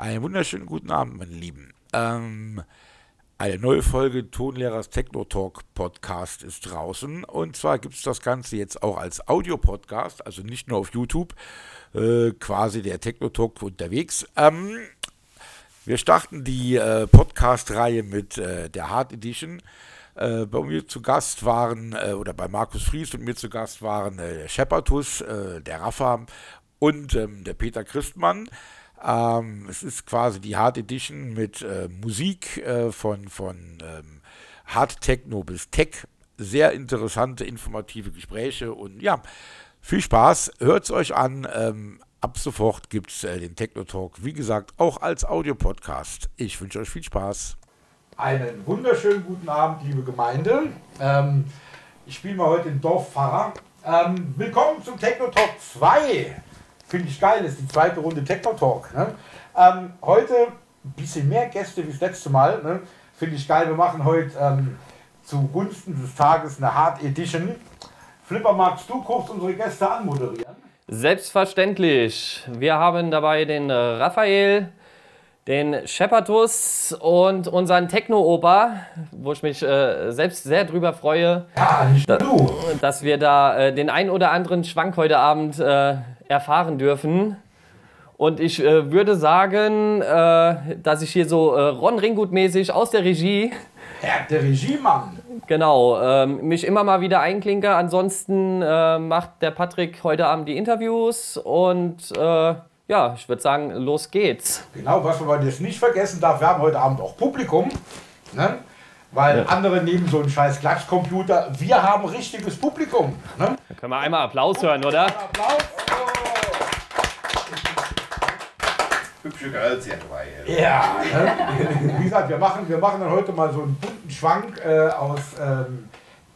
Einen wunderschönen guten Abend, meine Lieben. Ähm, eine neue Folge Tonlehrers Techno Talk Podcast ist draußen. Und zwar gibt es das Ganze jetzt auch als Audio-Podcast, also nicht nur auf YouTube, äh, quasi der Techno Talk unterwegs. Ähm, wir starten die äh, Podcast-Reihe mit äh, der Hard Edition. Äh, bei mir zu Gast waren, äh, oder bei Markus Fries und mir zu Gast waren äh, der Shepardus, äh, der Rafa und ähm, der Peter Christmann. Ähm, es ist quasi die Hard Edition mit äh, Musik äh, von, von ähm, Hard Techno bis Tech. Sehr interessante, informative Gespräche und ja, viel Spaß. Hört es euch an. Ähm, ab sofort gibt es äh, den Techno Talk, wie gesagt, auch als Audiopodcast. Ich wünsche euch viel Spaß. Einen wunderschönen guten Abend, liebe Gemeinde. Ähm, ich spiele mal heute den Dorffahrer. Ähm, willkommen zum Techno Talk 2. Finde ich geil, das ist die zweite Runde Techno Talk. Ne? Ähm, heute ein bisschen mehr Gäste wie das letzte Mal. Ne? Finde ich geil. Wir machen heute ähm, zugunsten des Tages eine Hard Edition. Flipper, magst du kurz unsere Gäste anmoderieren? Selbstverständlich. Wir haben dabei den Raphael, den Shepardus und unseren Techno-Oper, wo ich mich äh, selbst sehr drüber freue, ja, nicht da, du. dass wir da äh, den ein oder anderen Schwank heute Abend äh, erfahren dürfen. Und ich äh, würde sagen, äh, dass ich hier so äh, Ron Ringgut-mäßig aus der Regie. Ja, der Regiemann. Genau, ähm, mich immer mal wieder einklinke. Ansonsten äh, macht der Patrick heute Abend die Interviews und äh, ja, ich würde sagen, los geht's. Genau, was man jetzt nicht vergessen darf, wir haben heute Abend auch Publikum. Ne? Weil ja. andere nehmen so einen scheiß Klatschcomputer. Wir haben richtiges Publikum. Ne? Da können wir einmal Applaus hören, oder? Applaus. hübsche Girls hier dabei. Ja, ne? wie gesagt, wir machen, wir machen dann heute mal so einen bunten Schwank äh, aus, ähm,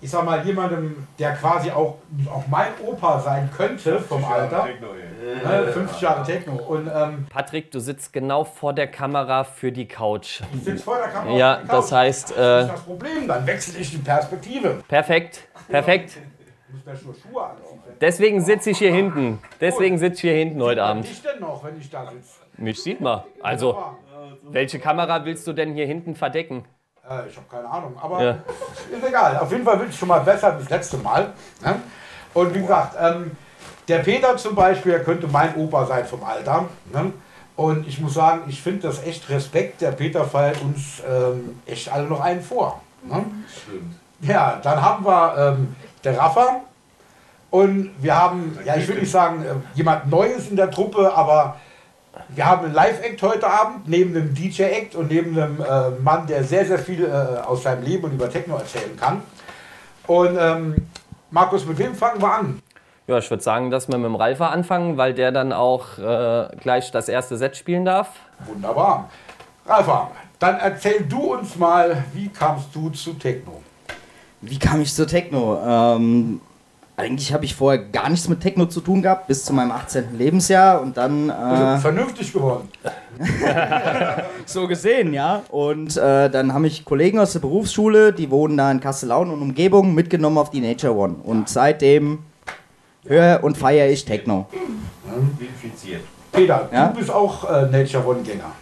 ich sag mal, jemandem, der quasi auch, auch mein Opa sein könnte vom Alter. Techno, ne? 50 Jahre Techno. Und, ähm, Patrick, du sitzt genau vor der Kamera für die Couch. Ich sitze vor der Kamera ja, für die Couch. das heißt... Das ist äh, das Problem, dann wechsle ich die Perspektive. Perfekt, perfekt. Deswegen sitze ich hier hinten. Deswegen sitze ich hier hinten heute Abend. Was ich denn noch, wenn ich da sitze? Mich sieht man. Also, welche Kamera willst du denn hier hinten verdecken? Äh, ich habe keine Ahnung, aber ja. ist egal. Auf jeden Fall bin ich schon mal besser als das letzte Mal. Ne? Und wie gesagt, ähm, der Peter zum Beispiel, der könnte mein Opa sein vom Alter. Ne? Und ich muss sagen, ich finde das echt Respekt. Der Peter feiert uns ähm, echt alle noch einen vor. Ne? Stimmt. Ja, dann haben wir ähm, der Rafa. Und wir haben, ja, ich will nicht sagen, äh, jemand Neues in der Truppe, aber wir haben einen Live-Act heute Abend, neben einem DJ-Act und neben einem äh, Mann, der sehr, sehr viel äh, aus seinem Leben und über Techno erzählen kann. Und ähm, Markus, mit wem fangen wir an? Ja, ich würde sagen, dass wir mit dem Ralfer anfangen, weil der dann auch äh, gleich das erste Set spielen darf. Wunderbar. Ralfer, dann erzähl du uns mal, wie kamst du zu Techno? Wie kam ich zu Techno? Ähm, eigentlich habe ich vorher gar nichts mit Techno zu tun gehabt, bis zu meinem 18. Lebensjahr und dann. Äh, also vernünftig geworden. so gesehen, ja. Und äh, dann haben mich Kollegen aus der Berufsschule, die wohnen da in Kastellaun und Umgebung, mitgenommen auf die Nature One. Und seitdem höre und feiere ich Techno. Infiziert. Peter, ja? du bist auch äh, Nature One-Gänger.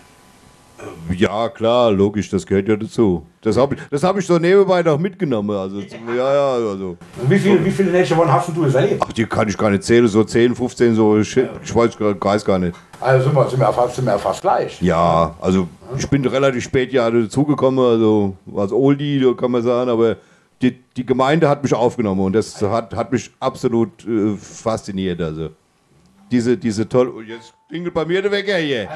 Ja, klar, logisch, das gehört ja dazu. Das habe ich, hab ich so nebenbei noch mitgenommen. Also, ja, ja, also. Wie, viel, wie viele Nature One hast du erlebt? Ach, die kann ich gar nicht zählen, so 10, 15, so, ich, ich weiß, weiß gar nicht. Also sind wir, sind wir, fast, sind wir fast gleich. Ja, also ich bin relativ spät ja dazugekommen, also als Oldie, kann man sagen, aber die, die Gemeinde hat mich aufgenommen und das hat, hat mich absolut äh, fasziniert. Also diese, diese tolle. Jetzt klingelt bei mir der Wecker hier.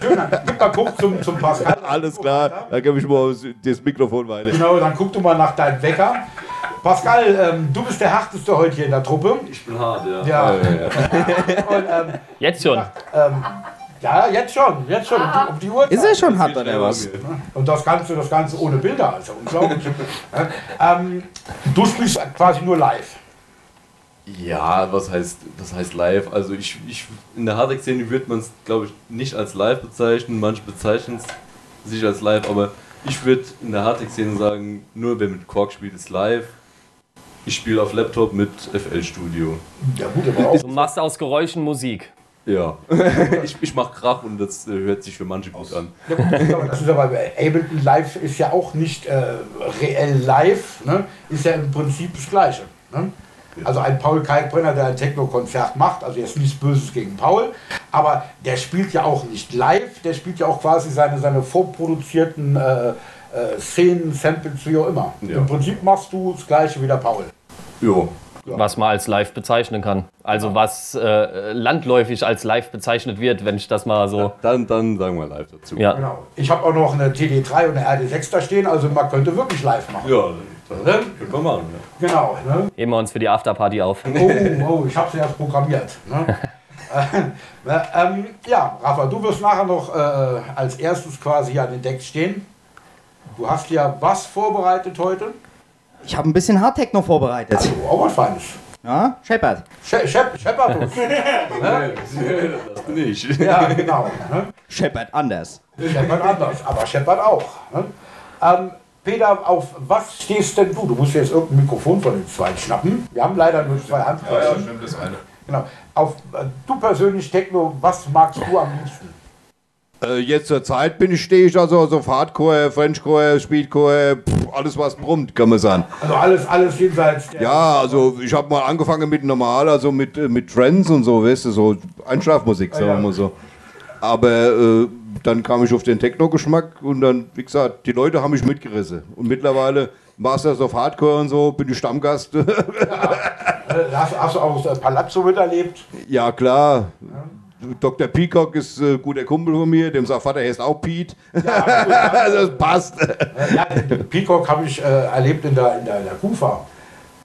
Schön, gib mal guck zum, zum Pascal. Alles klar, dann gebe ich mal das Mikrofon weiter. Genau, dann guck du mal nach deinem Wecker. Pascal, ähm, du bist der härteste heute hier in der Truppe. Ich bin hart, ja. ja. ja, ja Und, ähm, jetzt schon. Ähm, ja, jetzt schon, jetzt schon. Ah. Um die, Uhr. Ist er schon hart oder was? Und das Ganze, das Ganze ohne Bilder, also unglaublich. ähm, du spielst quasi nur live. Ja, was heißt, was heißt live? Also ich, ich in der Hardtech-Szene würde man es, glaube ich, nicht als live bezeichnen. Manche bezeichnen es sich als live, aber ich würde in der Hardtech-Szene sagen, nur wer mit Kork spielt, ist live. Ich spiele auf Laptop mit FL Studio. Ja gut, aber auch. Du machst aus Geräuschen Musik. Ja. ich, ich mach Krach und das äh, hört sich für manche gut an. Ja, gut, aber das ist aber Ableton Live ist ja auch nicht äh, reell live, ne? ist ja im Prinzip das Gleiche. Ne? Also ein Paul Kalkbrenner, der ein Techno-Konzert macht, also jetzt nichts Böses gegen Paul, aber der spielt ja auch nicht live, der spielt ja auch quasi seine, seine vorproduzierten äh, äh, Szenen, Samples, wie auch immer. Ja. Im Prinzip machst du das Gleiche wie der Paul. Ja. Was man als live bezeichnen kann. Also was äh, landläufig als live bezeichnet wird, wenn ich das mal so. Dann, dann sagen wir live dazu. Ja. Genau. Ich habe auch noch eine TD3 und eine RD6 da stehen, also man könnte wirklich live machen. Ja, das können wir machen. Ja. Genau. Ne? Heben wir uns für die Afterparty auf. Oh, oh, ich habe sie erst programmiert. Ne? äh, ähm, ja, Rafa, du wirst nachher noch äh, als erstes quasi an den Decks stehen. Du hast ja was vorbereitet heute? Ich habe ein bisschen Hardtechno vorbereitet. Oh, auch was Feines. Ja, Shepard. She Shep Shepardus. Das bin ich. ja, genau. Ne? Shepard anders. Shepard anders, aber Shepard auch. Ne? Ähm, Peter, auf was stehst denn du? Du musst jetzt irgendein Mikrofon von den zwei schnappen. Wir haben leider nur zwei Handgriffe. stimmt, das eine. Genau. Auf, äh, du persönlich, Techno, was magst du am liebsten? Äh, jetzt zur Zeit bin ich, stehe ich also, also auf Hardcore, Frenchcore, Speedcore, pff, alles was brummt, kann man sagen. Also alles, alles jenseits der... Ja, also ich habe mal angefangen mit normal, also mit, äh, mit Trends und so, weißt du, so Einschlafmusik, sagen wir ja. mal so. Aber äh, dann kam ich auf den Techno-Geschmack und dann, wie gesagt, die Leute haben mich mitgerissen. Und mittlerweile Masters of Hardcore und so, bin ich Stammgast. Äh, Hast, hast du auch das Palazzo miterlebt? ja, klar. Dr. Peacock ist äh, guter Kumpel von mir, dem sein Vater heißt auch Pete. das passt. Ja, den Peacock habe ich äh, erlebt in der, in der, in der Kufa.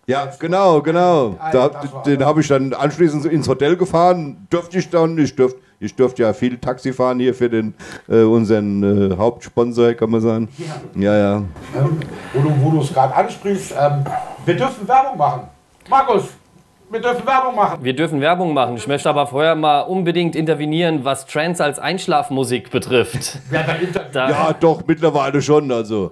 Ja, genau, genau. Da, den habe ich dann anschließend ins Hotel gefahren. Dürfte ich dann, ich dürfte ich dürft ja viel Taxi fahren hier für den, äh, unseren äh, Hauptsponsor, kann man sagen. Ja, ja. Ähm, wo du wo du es gerade ansprichst, ähm, wir dürfen Werbung machen. Markus, wir dürfen Werbung machen. Wir dürfen Werbung machen. Ich möchte aber vorher mal unbedingt intervenieren, was Trance als Einschlafmusik betrifft. Ja. Da, Ja, doch, mittlerweile schon. Also,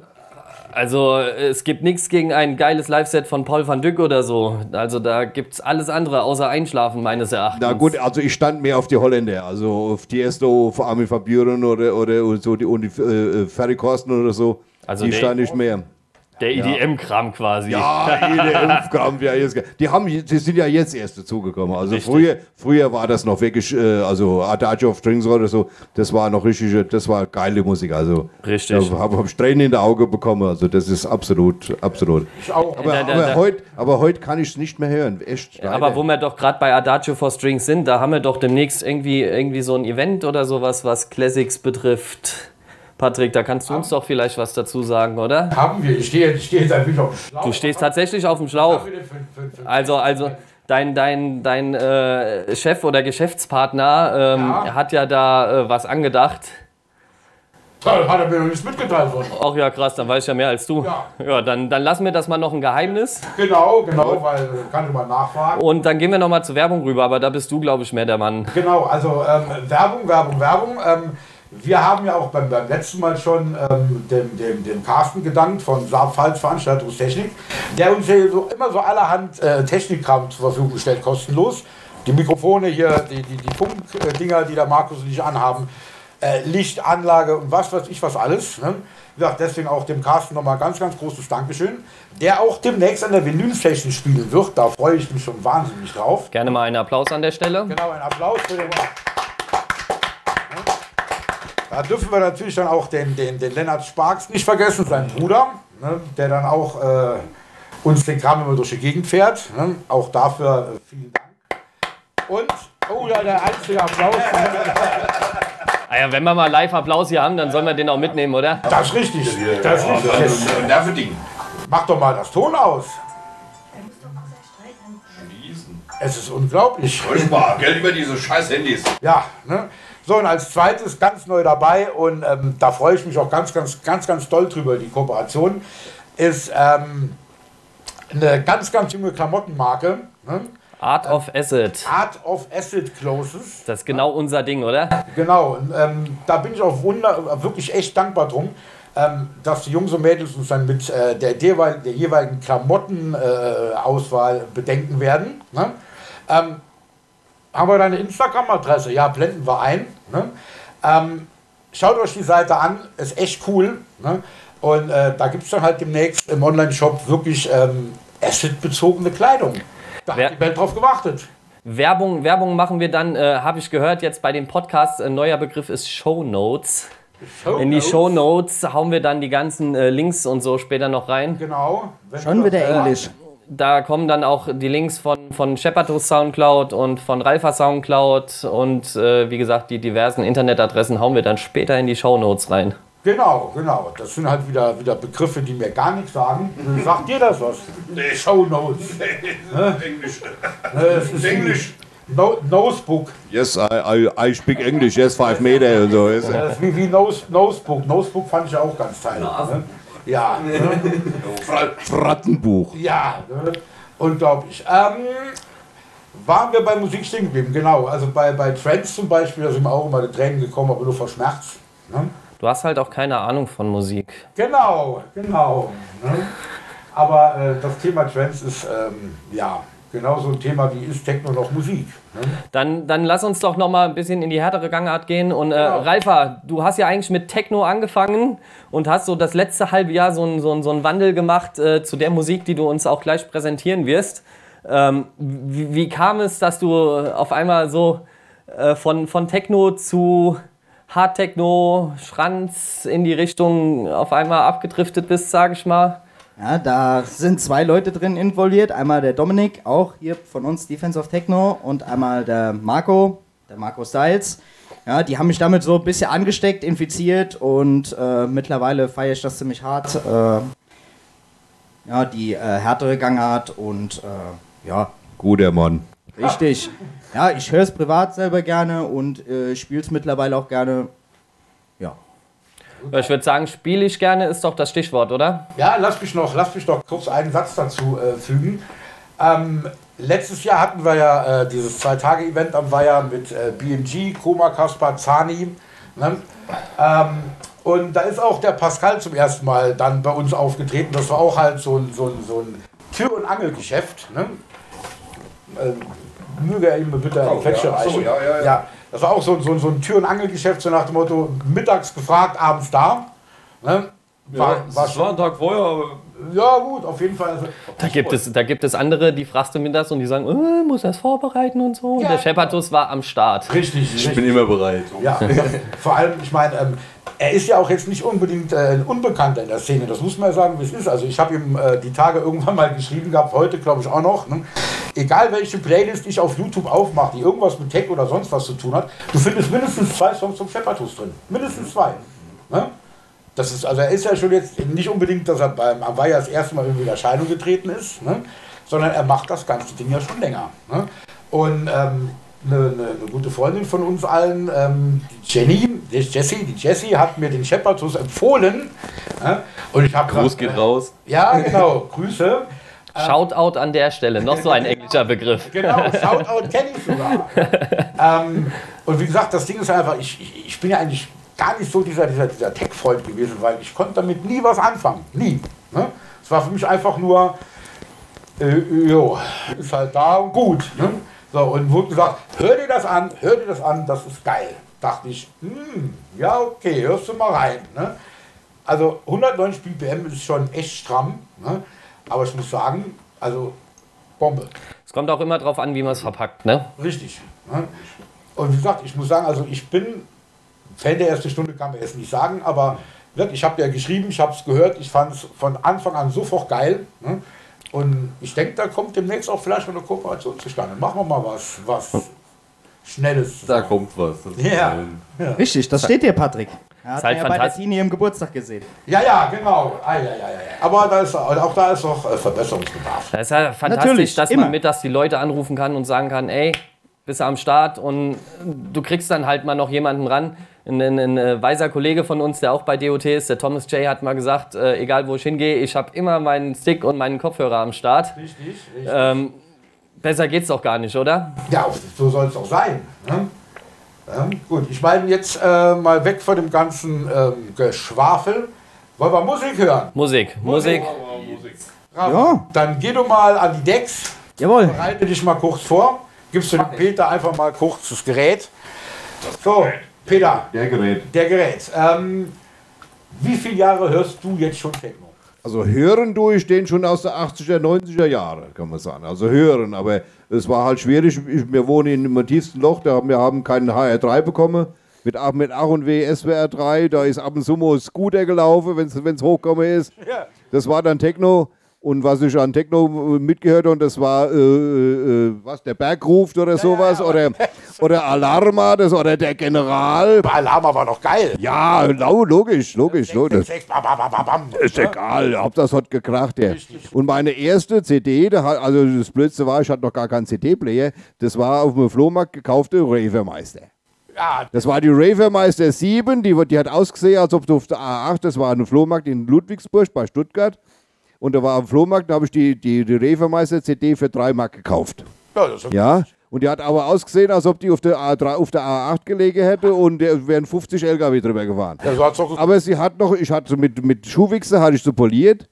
Also es gibt nichts gegen ein geiles Live-Set von Paul van Dyck oder so. Also da gibt's alles andere außer Einschlafen meines Erachtens. na gut, also ich stand mehr auf die Holländer, also auf die Esto, auf Armin van Buren oder, oder so die, und die äh, Ferry Korsten oder so. Also die stand ich mehr. Der EDM-Kram quasi. Ja, Impfkampf, ja, jetzt, die, haben, die sind ja jetzt erst dazugekommen. Also Richtig. früher, früher war das noch wirklich, äh, also Adagio of Strings oder so, das war noch richtig, das war geile Musik. Also Richtig. Da habe hab ich Tränen in der Auge bekommen. Also das ist absolut, absolut. Ich auch. Aber, Da- da- aber da- heute aber heut kann ich es nicht mehr hören. Echt. Aber leider. wo wir doch gerade bei Adagio for Strings sind, da haben wir doch demnächst irgendwie, irgendwie so ein Event oder sowas, was Classics betrifft. Patrick, da kannst du uns doch vielleicht was dazu sagen, oder? Haben wir. Ich stehe ich stehe jetzt ein bisschen auf dem Schlauch. Du stehst tatsächlich auf dem Schlauch. Also, also dein, dein, dein äh, Chef oder Geschäftspartner ähm, Ja. hat ja da äh, was angedacht. Toll, Hat er mir noch nichts mitgeteilt worden. Ach ja, krass, dann weiß ich ja mehr als du. Ja. Ja, dann, dann lassen wir das mal noch ein Geheimnis. Genau, genau, weil kann ich mal nachfragen. Und dann gehen wir noch mal zur Werbung rüber, aber da bist du, glaube ich, mehr der Mann. Genau, also ähm, Werbung, Werbung, Werbung. Ähm, wir haben ja auch beim, beim letzten Mal schon ähm, dem, dem, dem Carsten gedankt von Saarpfalz Veranstaltungstechnik, der uns hier so, immer so allerhand äh, Technikkram zur Verfügung stellt, kostenlos. Die Mikrofone hier, die, die, die Funkdinger, die der Markus und ich anhaben, äh, Lichtanlage und was weiß ich was alles. Ne? Wie gesagt, deswegen auch dem Carsten nochmal ganz, ganz großes Dankeschön. Der auch demnächst an der Vinyl-Session spielen wird. Da freue ich mich schon wahnsinnig drauf. Gerne mal einen Applaus an der Stelle. Genau, ein Applaus für den. Da dürfen wir natürlich dann auch den, den, den Lennart Sparks nicht vergessen, seinen Bruder, ne, der dann auch äh, uns den Kram immer durch die Gegend fährt. Ne, auch dafür äh, vielen Dank. Und, oh ja, der einzige Applaus. Ah ja, wenn wir mal Live-Applaus hier haben, dann sollen wir den auch mitnehmen, oder? Das ist richtig. Das ist richtig. Jetzt Nervending. mach doch mal das Ton aus. Es ist unglaublich. Mal, Geld über diese scheiß Handys. Ja, ne? So, und als zweites ganz neu dabei und ähm, da freue ich mich auch ganz, ganz, ganz, ganz doll drüber, die Kooperation, ist ähm, eine ganz, ganz junge Klamottenmarke, ne? Art of Acid. Art of Acid Closes. Das ist genau unser Ding, oder? Genau, und ähm, da bin ich auch wunder, wirklich echt dankbar drum, ähm, dass die Jungs und Mädels uns dann mit äh, der, jeweil, der jeweiligen Klamottenauswahl äh, bedenken werden. Ne? Ähm, haben wir deine Instagram-Adresse? Ja, blenden wir ein. Ne? Ähm, schaut euch die Seite an, ist echt cool. Ne? Und äh, da gibt es dann halt demnächst im Online-Shop wirklich ähm, Asset-bezogene Kleidung. Da Wer- hat die Welt drauf gewartet. Werbung, Werbung machen wir dann, äh, habe ich gehört, jetzt bei dem Podcast. Ein neuer Begriff ist Show Notes. In die Show Notes hauen wir dann die ganzen äh, Links und so später noch rein. Genau. Wenn Schon wieder Englisch. Da kommen dann auch die Links von, von Shepatos Soundcloud und von Ralfa Soundcloud und äh, wie gesagt, die diversen Internetadressen hauen wir dann später in die Show Notes rein. Genau, genau. Das sind halt wieder, wieder Begriffe, die mir gar nichts sagen. Sagt dir das was? Nee, Show Notes. Englisch. Es ist Englisch. No, Nosebook. Yes, I, I, I speak English, yes, five meter und so. Yes. Das ist wie, wie Nose, Nosebook. Nosebook fand ich ja auch ganz teil. Ne? Ja, ne? Frattenbuch. ja, ne? unglaublich. Ähm, waren wir bei Musik stehen geblieben? Genau, also bei, bei Trends zum Beispiel, da sind mir auch immer die Tränen gekommen, aber nur vor Schmerz. Ne? Du hast halt auch keine Ahnung von Musik. Genau, genau. Ne? Aber äh, das Thema Trends ist ähm, ja genauso ein Thema wie ist Techno noch Musik. Ne? Dann, dann lass uns doch noch mal ein bisschen in die härtere Gangart gehen. Und äh, Genau. Ralfa, du hast ja eigentlich mit Techno angefangen und hast so das letzte halbe Jahr so einen so so einen Wandel gemacht äh, zu der Musik, die du uns auch gleich präsentieren wirst. Ähm, wie, wie kam es, dass du auf einmal so äh, von, von Techno zu Hard Techno, Schranz in die Richtung auf einmal abgedriftet bist, sage ich mal? Ja, da sind zwei Leute drin involviert. Einmal der Dominik, auch hier von uns Defense of Techno, und einmal der Marco, der Marco Styles. Ja, die haben mich damit so ein bisschen angesteckt, infiziert und äh, mittlerweile feiere ich das ziemlich hart. Äh, ja, die äh, härtere Gangart und äh, ja, Guter Mann. richtig. Ja, ich höre es privat selber gerne und äh, spiele es mittlerweile auch gerne. Ja. Ich würde sagen, spiele ich gerne ist doch das Stichwort, oder? Ja, lass mich noch, lass mich noch kurz einen Satz dazu äh, fügen. Ähm, letztes Jahr hatten wir ja äh, dieses Zwei-Tage-Event am Weiher mit äh, BMG, Koma, Kaspar, Zani. Ne? Ähm, und da ist auch der Pascal zum ersten Mal dann bei uns aufgetreten. Das war auch halt so ein, so ein, so ein Tür- und Angelgeschäft. Ne? Ähm, möge er ihm bitte eine Quetsche ja. Ach so, reichen. ja, ja, ja. Das war auch so, ein- so, so ein Tür- und Angelgeschäft, so nach dem Motto, mittags gefragt, abends da. Ne? War, Ja, war es war ein Tag vorher, aber ja, gut, auf jeden Fall. Also, Da gibt, es, da gibt es andere, die fragst du mir das und die sagen, äh, muss das vorbereiten und so. Und Ja. der Shepatus war am Start. richtig, ich richtig. bin immer bereit. Ja, ja, vor allem, ich meine, ähm, er ist ja auch jetzt nicht unbedingt äh, ein Unbekannter in der Szene. Das muss man ja sagen, wie es ist. Also ich habe ihm äh, die Tage irgendwann mal geschrieben gehabt, heute glaube ich auch noch. Ne? Egal welche Playlist ich auf YouTube aufmache, die irgendwas mit Tech oder sonst was zu tun hat, du findest mindestens zwei Songs zum Shepardus drin. Mindestens zwei. Ne? Das ist, also er ist ja schon jetzt nicht unbedingt, dass er beim Avaya das erste Mal irgendwie in Erscheinung getreten ist, ne? sondern er macht das ganze Ding ja schon länger. Ne? Und ähm, eine, eine, eine gute Freundin von uns allen, ähm, die Jenny, die Jessie, die Jessie hat mir den Shepherdus empfohlen. Ne? Und ich habe Gruß geht raus. Ja, genau, Grüße. Shoutout an der Stelle, noch so ein englischer Begriff. Genau, Shoutout kenne ich sogar. ähm, und wie gesagt, das Ding ist einfach, ich, ich, ich bin ja eigentlich gar nicht so dieser, dieser, dieser Tech-Freund gewesen, weil ich konnte damit nie was anfangen. Nie. Ne? Es war für mich einfach nur, äh, jo, ist halt da und gut. Ne? So, und wurde gesagt, hör dir das an, hör dir das an, das ist geil. Dachte ich, hm, ja, okay, hörst du mal rein. Ne? Also 190 BPM ist schon echt stramm, ne? aber ich muss sagen, also Bombe. Es kommt auch immer drauf an, wie man es verpackt, ne? Richtig. Ne? Und wie gesagt, ich muss sagen, also ich bin Fan der ersten Stunde, kann man jetzt nicht sagen, aber wirklich, ich habe ja geschrieben, ich habe es gehört, ich fand es von Anfang an sofort geil. Ne? Und ich denke, da kommt demnächst auch vielleicht mal eine Kooperation zustande. Machen wir mal was, was Schnelles. Da kommt was. Ja. ein- Richtig, das steht dir, Patrick. Ja, hat halt ja bei der. Tini im Geburtstag gesehen. Ja, ja, genau. Ah, ja, ja, ja, ja. Aber da ist, auch da ist noch äh, Verbesserungsbedarf. Das ist ja fantastisch, Natürlich, dass immer. man mittags die Leute anrufen kann und sagen kann, ey, bist du am Start und du kriegst dann halt mal noch jemanden ran. Ein, ein, ein äh, weiser Kollege von uns, der auch bei DOT ist, der Thomas J., hat mal gesagt, äh, egal wo ich hingehe, ich habe immer meinen Stick und meinen Kopfhörer am Start. Richtig, richtig. Ähm, besser geht's doch gar nicht, oder? Ja, so soll es auch sein. Ne? Ja, gut, ich meine jetzt äh, mal weg von dem ganzen ähm, Geschwafel. Wollen wir Musik hören? Musik, Musik. Rafa, Ja. Dann geh du mal an die Decks, Jawohl. bereite dich mal kurz vor. Gibst du dem Peter einfach mal kurz das Gerät. So, Peter, Der Gerät. der Gerät. Ähm, wie viele Jahre hörst du jetzt schon Techno? Also hören tue ich den schon aus der 80er, 90er Jahre, kann man sagen. Also hören, aber es war halt schwierig. Ich, wir wohnen in im tiefsten Loch, da haben, wir haben keinen HR3 bekommen. Mit, Ach- mit Ach und W SWR 3, da ist ab und zu mal ein Scooter gelaufen, wenn es hochgekommen ist. Das war dann Techno. Und was ich an Techno äh, mitgehört habe, das war, äh, äh, was, der Berg ruft oder sowas, oder, oder Alarma, das, oder der General. Alarma war doch geil. Ja, logisch, logisch. logisch. Ist egal, Hauptsache es hat gekracht, ja. Und meine erste CD, also das Blödste war, ich hatte noch gar keinen CD-Player, das war auf dem Flohmarkt gekaufte Ravermeister. Ja, Das war die Ravermeister 7, die, die hat ausgesehen, als ob du auf der A8, das war ein Flohmarkt in Ludwigsburg bei Stuttgart. Und da war am Flohmarkt, da habe ich die, die, die Ravermeister CD für 3 Mark gekauft. ja, das ist Ja, und die hat aber ausgesehen, als ob die auf der, A3, auf der A8 gelegen hätte und der wären 50 LKW drüber gefahren. So Aber sie hat noch, ich hatte mit, mit Schuhwichse hatte ich so poliert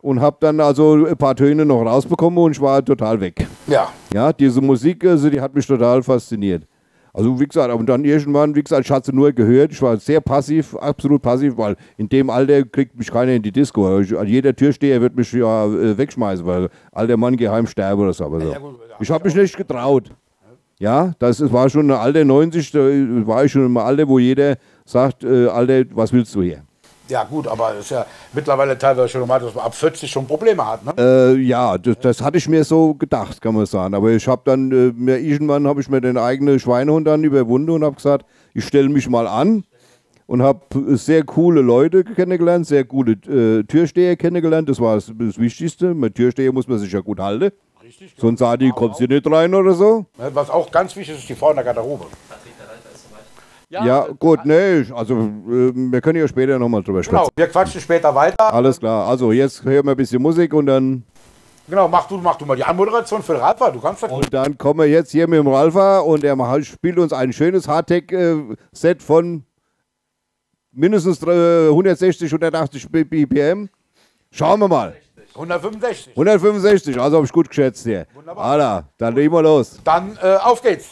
und habe dann also ein paar Töne noch rausbekommen und ich war total weg. ja. Ja, diese Musik, also die hat mich total fasziniert. Also wie gesagt, aber dann irgendwann, wie gesagt, ich hatte nur gehört, ich war sehr passiv, absolut passiv, weil in dem Alter kriegt mich keiner in die Disco. Ich, also jeder Türsteher wird mich ja äh, wegschmeißen, weil alter Mann geheim sterbe oder so. Aber so. Ich habe mich nicht getraut. Ja, das war schon ein Alter 90, da war ich schon im Alter, wo jeder sagt, äh, Alter, was willst du hier? Ja, gut, aber es ist ja mittlerweile teilweise schon normal, dass man ab 40 schon Probleme hat. Ne? Äh, ja, das, das hatte ich mir so gedacht, kann man sagen. Aber ich habe dann, äh, irgendwann habe ich mir den eigenen Schweinehund dann überwunden und habe gesagt, ich stelle mich mal an und habe sehr coole Leute kennengelernt, sehr coole äh, Türsteher kennengelernt. Das war das, das Wichtigste. Mit Türsteher muss man sich ja gut halten. Richtig. Sonst sagt die, kommst du nicht rein oder so. Was auch ganz wichtig ist, ist die Frau in der Garderobe. Ja, gut, nee, ich- also äh, wir können ja später nochmal drüber sprechen. Genau, wir quatschen später weiter. Alles klar, also jetzt hören wir ein bisschen Musik und dann, Genau, mach du, mach du mal die Anmoderation für den Ralfa. Du kannst das. und dann kommen wir jetzt hier mit dem Ralfa und er spielt uns ein schönes Hardtech-Set von mindestens äh, 160, 180 B- BPM. Schauen wir mal. 165. 165, also habe ich gut geschätzt hier. Wunderbar. Alter, dann legen wir los. Dann äh, auf geht's.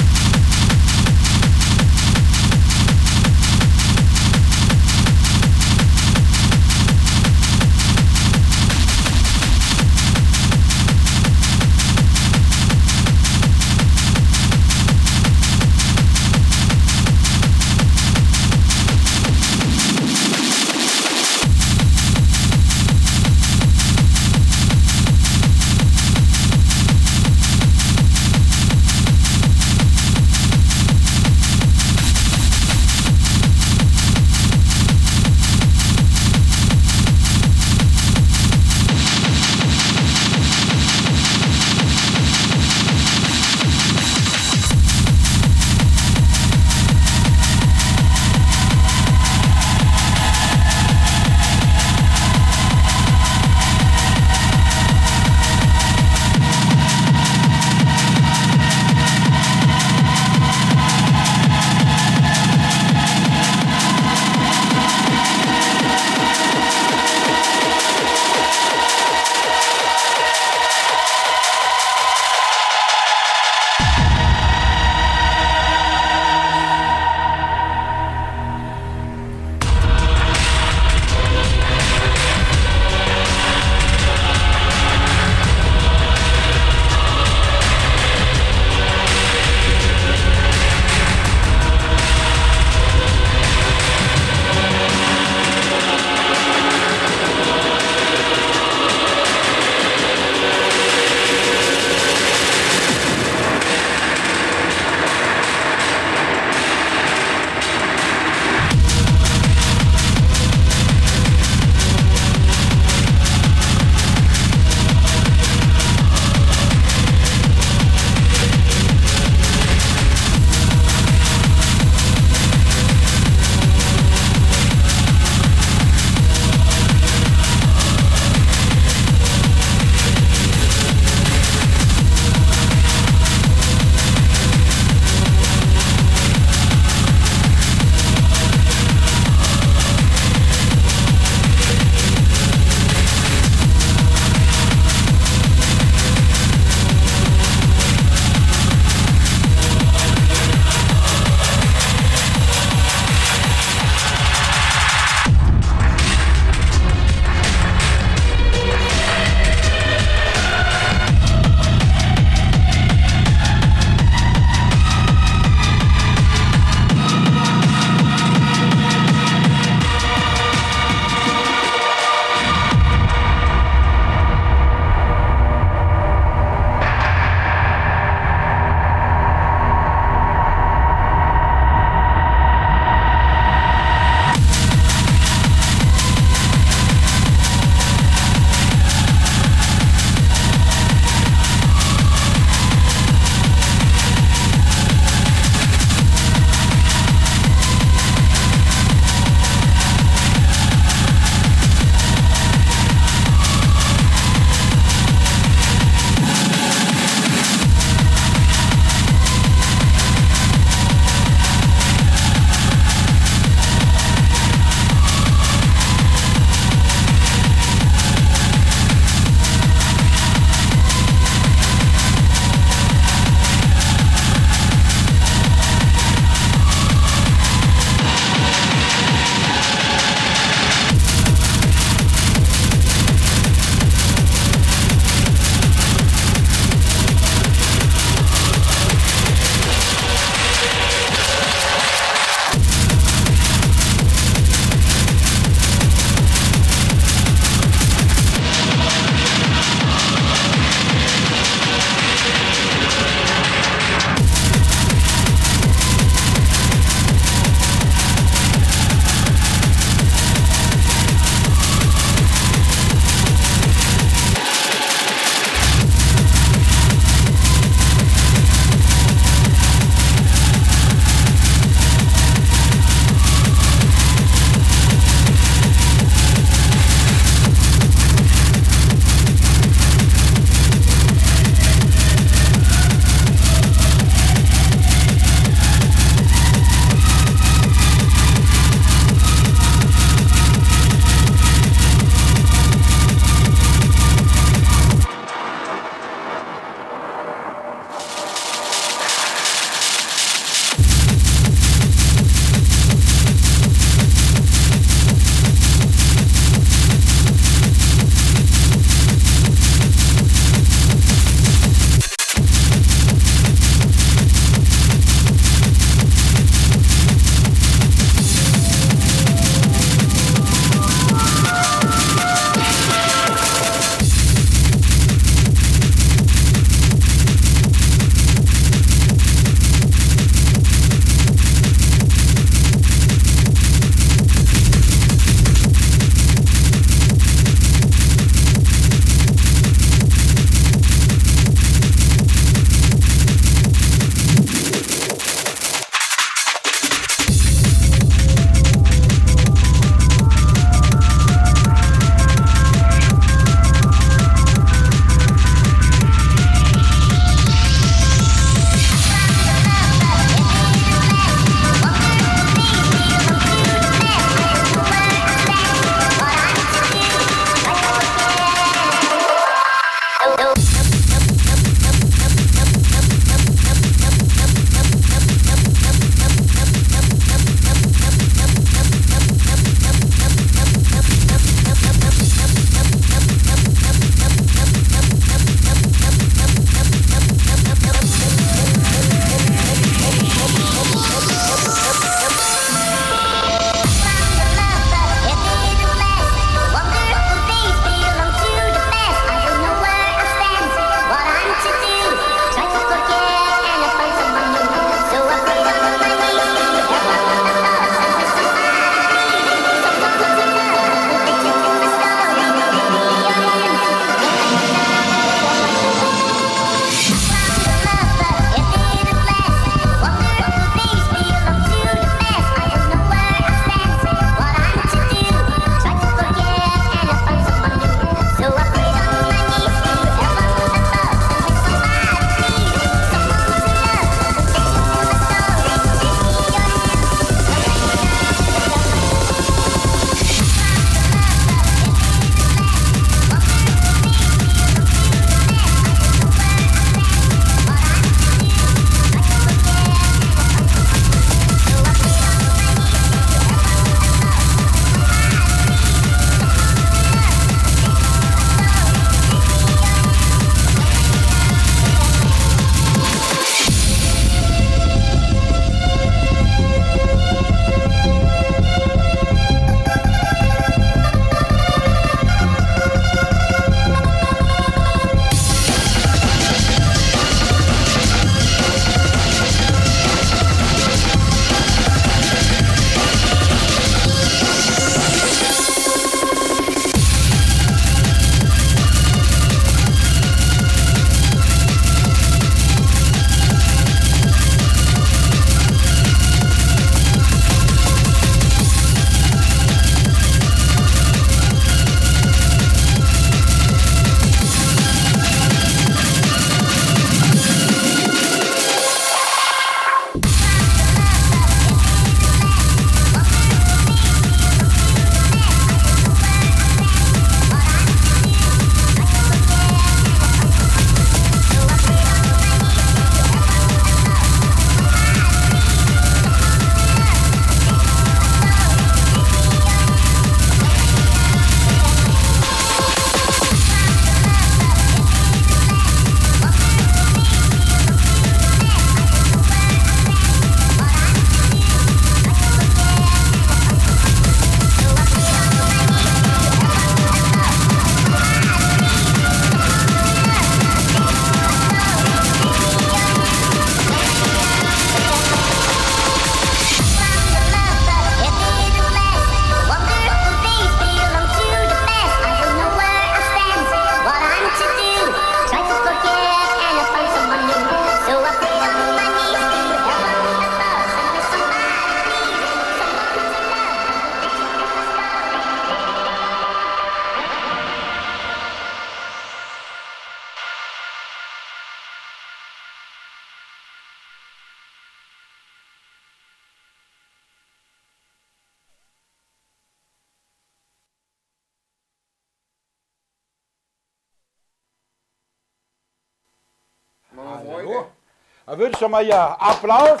Da würde ich doch mal hier Applaus.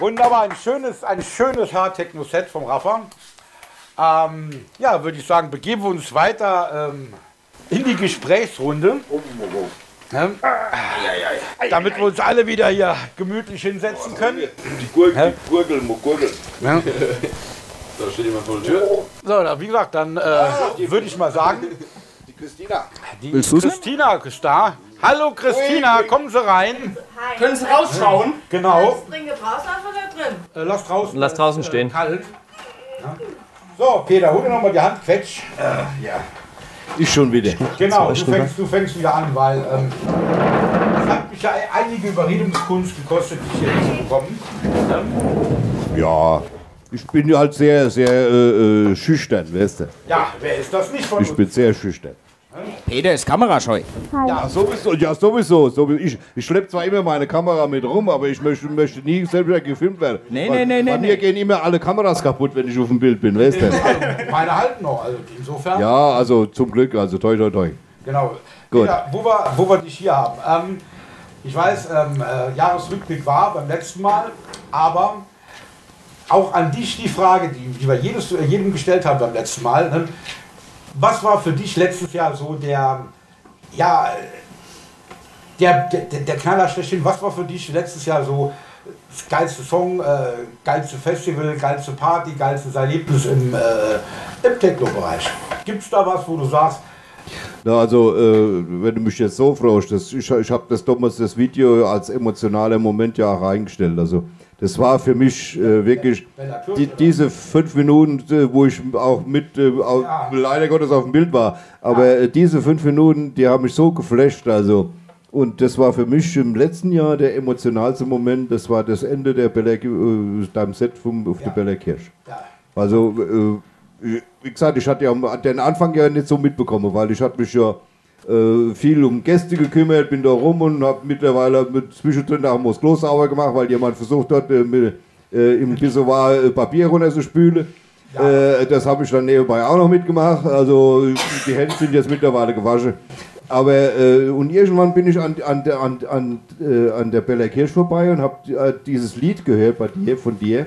Wunderbar, ein schönes, ein schönes Hard-Techno-Set vom Rafa. Ähm, ja, würde ich sagen, begeben wir uns weiter ähm, in die Gesprächsrunde. Ja, damit wir uns alle wieder hier gemütlich hinsetzen können. Die Gurgel, die Gurgel, Gurgel. Ja. Da steht jemand vor der Tür. So, wie gesagt, dann äh, würde ich mal sagen, Christina. die Willst du's Christina ist da. Hallo Christina, kommen Sie rein. Können Sie rausschauen? Genau, Trinke draußen oder drin? äh, lass draußen. Lass draußen äh, stehen. Kalt. Ja. So, Peter, hol dir nochmal die Hand, quetsch. Ich schon wieder. Genau, du fängst, du fängst wieder an, weil ähm, es hat mich ja einige Überredungskunst gekostet, dich hier hinzubekommen. Ja, ich bin ja halt sehr, sehr äh, äh, schüchtern, weißt du. Ja, wer ist das nicht von Ich uns? bin sehr schüchtern. Peter ist kamerascheu. Ja, sowieso, ja, sowieso. sowieso. Ich, ich schleppe zwar immer meine Kamera mit rum, aber ich möchte, möchte nie selber gefilmt werden. Nee, Weil nee, nee, Bei nee, mir nee. gehen immer alle Kameras kaputt, wenn ich auf dem Bild bin, weißt du? Meine halten noch, also insofern. Ja, also zum Glück, also toi, toi, toi. Genau. Gut. Peter, wo, wir, wo wir dich hier haben. Ähm, ich weiß, ähm, äh, Jahresrückblick war beim letzten Mal, aber auch an dich die Frage, die, die wir jedes, jedem gestellt haben beim letzten Mal. Ne? Was war für dich letztes Jahr so der, ja, der, der, der- Knaller schlechthin? Was war für dich letztes Jahr so das geilste Song, äh, geilste Festival, geilste Party, geilstes Erlebnis im, äh, im Techno-Bereich? Gibt es da was, wo du sagst, Na, also, äh, wenn du mich jetzt so fragst, das, ich, ich habe das damals das Video als emotionaler Moment ja auch reingestellt. Also, das war für mich äh, wirklich die, diese fünf Minuten, äh, wo ich auch mit, äh, auch, Ja. leider Gottes auf dem Bild war. Aber äh, diese fünf Minuten, die haben mich so geflasht. Also, und das war für mich im letzten Jahr der emotionalste Moment. Das war das Ende der Bella, äh, deinem Set vom, auf der Bella Kirsch. ja, Also, äh, wie gesagt, ich hatte ja den Anfang ja nicht so mitbekommen, weil ich hatte mich ja äh, viel um Gäste gekümmert, bin da rum und habe mittlerweile mit zwischendrin auch das Klo sauber gemacht, weil jemand versucht hat, äh, mit, äh, im Pissoir äh, Papier runterzuspülen. Äh, das habe ich dann nebenbei auch noch mitgemacht. Also die Hände sind jetzt mittlerweile gewaschen. Aber äh, und irgendwann bin ich an, an, der- an, an, äh, an der Bella Kirch vorbei und habe äh, dieses Lied gehört bei dir, von dir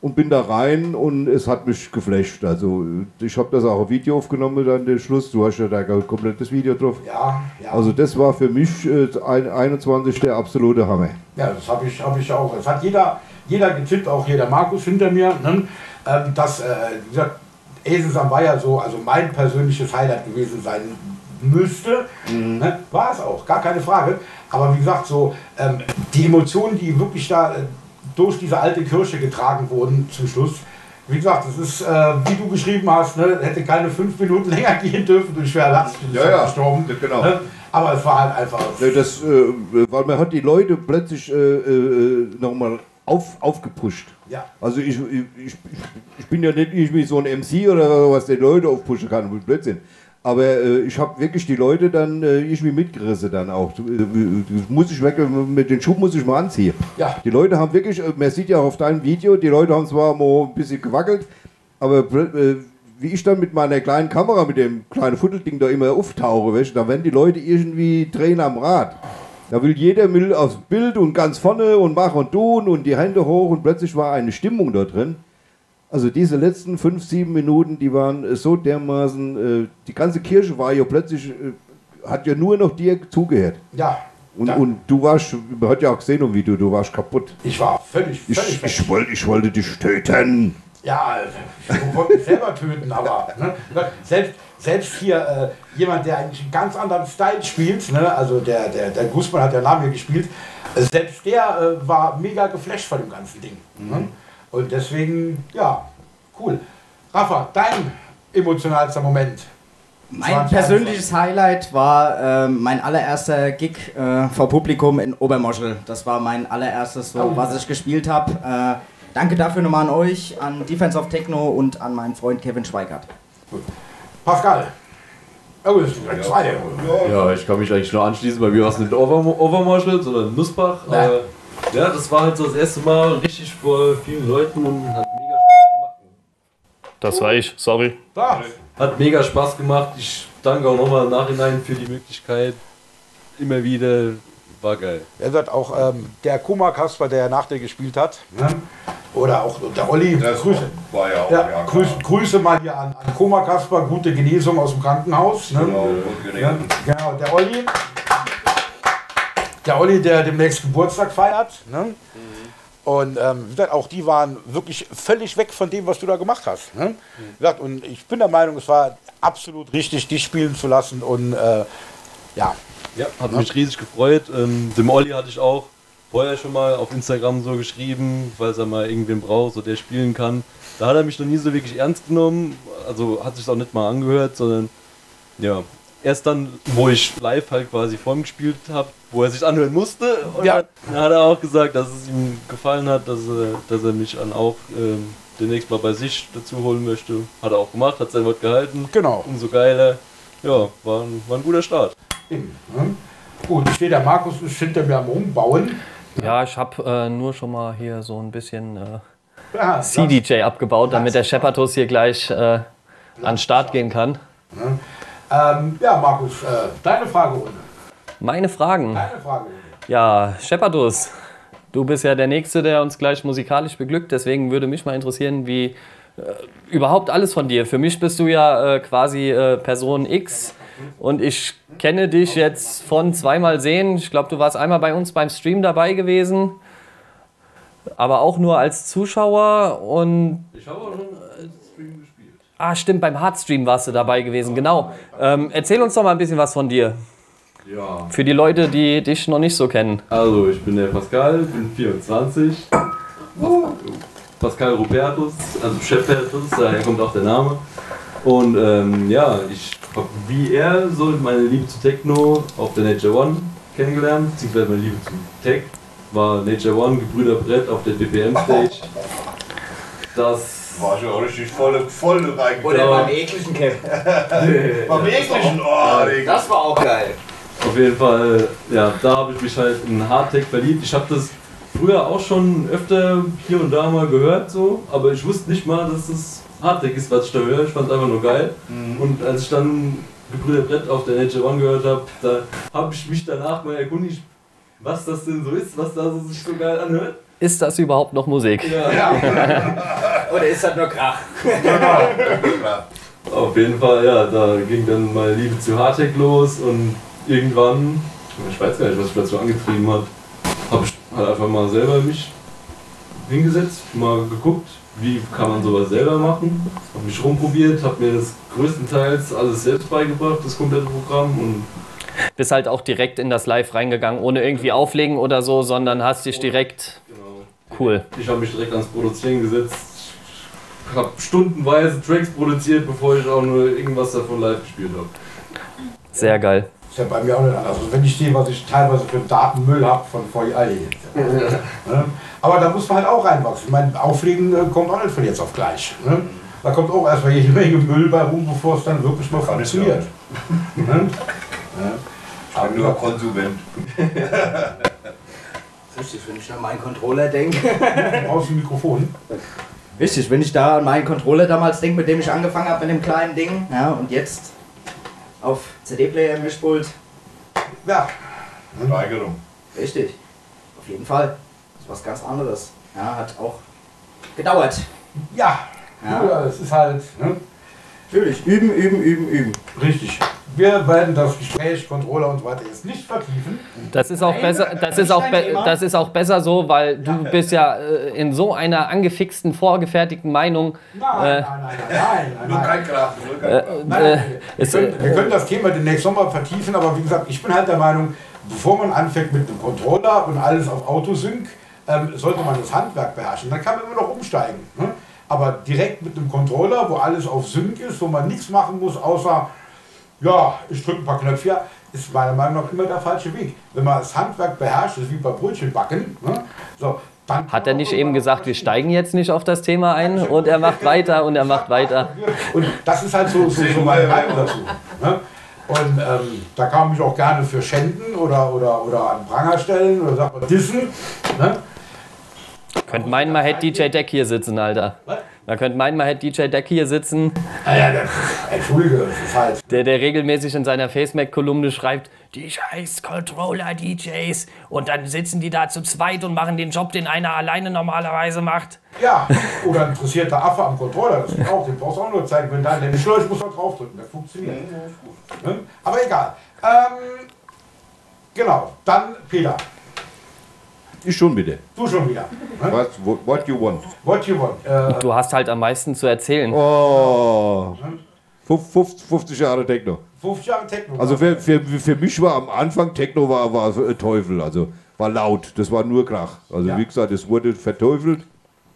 und bin da rein und es hat mich geflasht. Also ich habe das auch auf Video aufgenommen, dann den Schluss. Du hast ja da ein komplettes Video drauf. ja, ja. Also das war für mich äh, ein- 21 der absolute Hammer. Ja, das habe ich, hab ich auch. Das hat jeder, jeder getippt, auch hier der Markus hinter mir. Ne? Ähm, dass, äh, gesagt, Esensam war ja so, also mein persönliches Highlight gewesen sein müsste. Ne? War es auch, gar keine Frage. Aber wie gesagt, so ähm, die Emotionen, die wirklich da äh, durch diese alte Kirche getragen wurden zum Schluss. Wie gesagt, das ist, äh, wie du geschrieben hast, ne, hätte keine fünf Minuten länger gehen dürfen durch schwer Last, Ja, ja, gestorben. genau. Ne? Aber es war halt einfach. Ne, Das, äh, weil man hat die Leute plötzlich äh, äh, nochmal auf, aufgepusht. Ja. Also ich, ich, ich, ich bin ja nicht irgendwie so ein MC oder was, der Leute aufpushen kann, Blödsinn. Aber äh, ich habe wirklich die Leute dann äh, irgendwie mitgerissen dann auch. Äh, muss ich weg, mit den Schuh muss ich mal anziehen. Ja. Die Leute haben wirklich, äh, man sieht ja auch auf deinem Video, die Leute haben zwar mal ein bisschen gewackelt, aber äh, wie ich dann mit meiner kleinen Kamera, mit dem kleinen Futtelding da immer auftauche, weißt, da werden die Leute irgendwie drehen am Rad. Da will jeder will aufs Bild und ganz vorne und machen und tun und die Hände hoch und plötzlich war eine Stimmung da drin. Also diese letzten fünf, sieben Minuten, die waren äh, so dermaßen, äh, die ganze Kirche war ja plötzlich, äh, hat ja nur noch dir zugehört. Ja. Und, und du warst, man hat ja auch gesehen im Video, du warst kaputt. Ich war völlig, Ich, völlig weg. ich, wollte, ich wollte dich töten. Ja, ich wollte mich selber töten, aber ne, selbst, selbst hier äh, jemand, der eigentlich einen ganz anderen Style spielt, ne, also der, der, der Guzman hat ja mir gespielt, selbst der äh, war mega geflasht von dem ganzen Ding. Ne? Und deswegen, ja, cool. Rafa, dein emotionalster Moment. Mein 2021. persönliches Highlight war ähm, mein allererster Gig äh, vor Publikum in Obermoschel. Das war mein allererstes, so, Oh. was ich gespielt habe. Äh, danke dafür nochmal an euch, an Defense of Techno und an meinen Freund Kevin Schweigert. Pascal. Oh, das ist direkt zweite. Ja, ich kann mich eigentlich nur anschließen. Bei mir war es nicht Over sondern Nussbach. Ja. Ja, das war halt so das erste Mal richtig vor vielen Leuten und hat mega Spaß gemacht. Das war ich, sorry. Da. Hat mega Spaß gemacht. Ich danke auch nochmal im Nachhinein für die Möglichkeit, immer wieder. War geil. Er sagt auch, ähm, der Kuma Kasper, der nach dir gespielt hat. Ne? Oder auch der Olli. Das Grüße. war ja auch. Ja, klar. Grüße, Grüße mal hier an, an Koma Kasper, gute Genesung aus dem Krankenhaus. Ne? Genau, Ja, genau, der Olli. Der Olli, der demnächst Geburtstag feiert. Ne? Und ähm, wie gesagt, auch die waren wirklich völlig weg von dem, was du da gemacht hast. Ne? Gesagt, und ich bin der Meinung, es war absolut richtig, dich spielen zu lassen. Und äh, ja, Ja, hat mich riesig gefreut. Ähm, dem Olli hatte ich auch vorher schon mal auf Instagram so geschrieben, falls er mal irgendwen braucht, so der spielen kann. Da hat er mich noch nie so wirklich ernst genommen, also hat sich auch nicht mal angehört, sondern ja, erst dann, wo ich live halt quasi vor ihm gespielt habe, wo er sich anhören musste, und Ja. dann hat er auch gesagt, dass es ihm gefallen hat, dass er, dass er mich dann auch ähm, demnächst mal bei sich dazu holen möchte. Hat er auch gemacht, hat sein Wort gehalten. genau. Umso geiler. Ja, war ein, war ein guter Start. Eben, ne? Gut, ich sehe, der Markus ist hinter mir am Umbauen. Ja, ich habe äh, nur schon mal hier so ein bisschen äh, Ja, CDJ abgebaut, damit der Shepardus hier gleich äh, an den Start gehen kann. Ähm, ja, Markus, äh, deine Fragerunde. Meine Fragen. Deine Fragerunde. Ja, Shepardus, du bist ja der Nächste, der uns gleich musikalisch beglückt. Deswegen würde mich mal interessieren, wie äh, überhaupt alles von dir. Für mich bist du ja äh, quasi äh, Person X und ich kenne dich jetzt von zweimal sehen. Ich glaube, du warst einmal bei uns beim Stream dabei gewesen, aber auch nur als Zuschauer und Ich habe auch schon als Stream gespielt. Ah, stimmt, beim Hardstream warst du dabei gewesen, genau. Ähm, erzähl uns doch mal ein bisschen was von dir. Ja. Für die Leute, die dich noch nicht so kennen. Also, ich bin der Pascal, bin 24. Pascal Rupertus, also Chefpertus, daher kommt auch der Name. Und ähm, ja, ich habe wie er so meine Liebe zu Techno auf der Nature One kennengelernt, beziehungsweise meine Liebe zu Tech war Nature One, Gebrüder Brett auf der BPM Stage. Das War schon auch richtig voll, voll reingekommen. Oder beim ekligen Kevin. Beim ekligen, oh, Digga. Das war auch geil. Auf jeden Fall, ja, da habe ich mich halt in Hardtech verliebt. Ich habe das früher auch schon öfter hier und da mal gehört, so, aber ich wusste nicht mal, dass es Hardtech ist, was ich da höre. Ich fand es einfach nur geil. Und als ich dann Gebrüder Brett auf der Nature One gehört habe, da habe ich mich danach mal erkundigt, was das denn so ist, was da so sich so geil anhört. Ist das überhaupt noch Musik? Ja, Oder ist das nur Krach? Auf jeden Fall, ja, da ging dann meine Liebe zu Hardtech los und irgendwann, ich weiß gar nicht, was mich dazu angetrieben hat, habe ich halt einfach mal selber mich hingesetzt, mal geguckt, wie kann man sowas selber machen, habe mich rumprobiert, habe mir das größtenteils alles selbst beigebracht, das komplette Programm und Bist halt auch direkt in das Live reingegangen, ohne irgendwie auflegen oder so, sondern hast dich direkt. genau, Cool. ich habe mich direkt ans Produzieren gesetzt, habe stundenweise Tracks produziert, bevor ich auch nur irgendwas davon live gespielt habe. Sehr geil. Ist ja bei mir auch nicht anders. Also wenn ich sehe, was ich teilweise für Datenmüll habe von vor all ne? Aber da muss man halt auch reinwachsen. Ich meine, Auflegen äh, kommt auch nicht von jetzt auf gleich. Ne? Da kommt auch erstmal jede Menge Müll bei rum, bevor es dann wirklich mal funktioniert. Ne? Ich bin nur Konsument. Richtig, wenn ich an meinen Controller denke. Aus dem Mikrofon. Richtig, wenn ich da an meinen Controller damals denke, mit dem ich angefangen habe, mit dem kleinen Ding. Ja, und jetzt auf CD-Player, Mischpult. Ja, Steigerung. Richtig. Auf jeden Fall. Das ist was ganz anderes. Ja, hat auch gedauert. ja. Ja. ja. es ist halt ne? Natürlich. Üben, üben, üben, üben. richtig. Wir werden das Gespräch, Controller und so weiter jetzt nicht vertiefen. Das ist auch Nein, besser, das das ist auch, be das ist auch besser so, weil du bist ja äh, in so einer angefixten, vorgefertigten Meinung. Nein, Äh, nein, nein, nein, nein, Äh, wir können das Thema demnächst nochmal vertiefen, aber wie gesagt, ich bin halt der Meinung, bevor man anfängt mit einem Controller und alles auf Autosync, ähm, sollte man das Handwerk beherrschen. Dann kann man immer noch umsteigen. Ne? Aber direkt mit einem Controller, wo alles auf Sync ist, wo man nichts machen muss, außer, ja, ich drücke ein paar Knöpfe, ist meiner Meinung nach immer der falsche Weg. Wenn man das Handwerk beherrscht, ist wie bei Brötchenbacken, ne? so, Hat er nicht eben gesagt, wir steigen jetzt nicht auf das Thema ein und er macht weiter und er macht weiter. Und das ist halt so, so, so meine Meinung dazu. Ne? Und ähm, da kann man mich auch gerne für schänden oder, oder, oder an Pranger stellen oder sagt man dissen. Ne? Könnt meinen, man hätte DJ Deck hier sitzen, Alter. Was? Man könnte meinen, man hätte DJ Deck hier sitzen, Naja, das ist, entschuldige, das ist halt. der, der regelmäßig in seiner FaceMac-Kolumne schreibt, die scheiß Controller-DJs. Und dann sitzen die da zu zweit und machen den Job, den einer alleine normalerweise macht. Ja, oder ein interessierter Affe am Controller, das geht auch, den brauchst du auch nur zeigen, wenn da der nicht läuft, muss man draufdrücken, das funktioniert. Ne? Aber egal. Ähm, genau, dann Peter, Ich schon bitte. du schon wieder. Ne? Was, what, what you want? What you want? Äh, Du hast halt am meisten zu erzählen. Oh. Fuf- fuf- 50 Jahre Techno. 50 Jahre Techno. Also für, für, für mich war am Anfang Techno war, war Teufel, also war laut, das war nur Krach. Also Ja. wie gesagt, es wurde verteufelt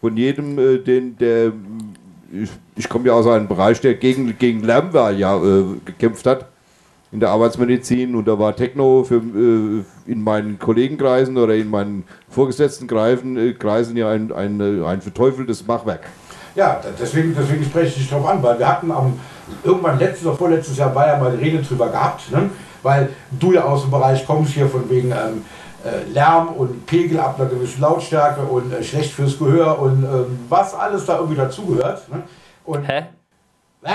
von jedem, äh, den, der, ich, ich komme ja aus einem Bereich, der gegen, gegen Lärm war, ja, äh, gekämpft hat in der Arbeitsmedizin und da war Techno für, äh, in meinen Kollegenkreisen oder in meinen vorgesetzten Kreisen, äh, Kreisen ja ein, ein, äh, ein verteufeltes Machwerk. Ja, deswegen, deswegen spreche ich dich drauf an, weil wir hatten am, irgendwann letztes oder vorletztes Jahr war ja mal die Rede drüber gehabt, ne? weil du ja aus dem Bereich kommst hier von wegen ähm, äh, Lärm und Pegel ab einer gewissen Lautstärke und äh, schlecht fürs Gehör und ähm, was alles da irgendwie dazugehört. Ne? Und, Hä? äh,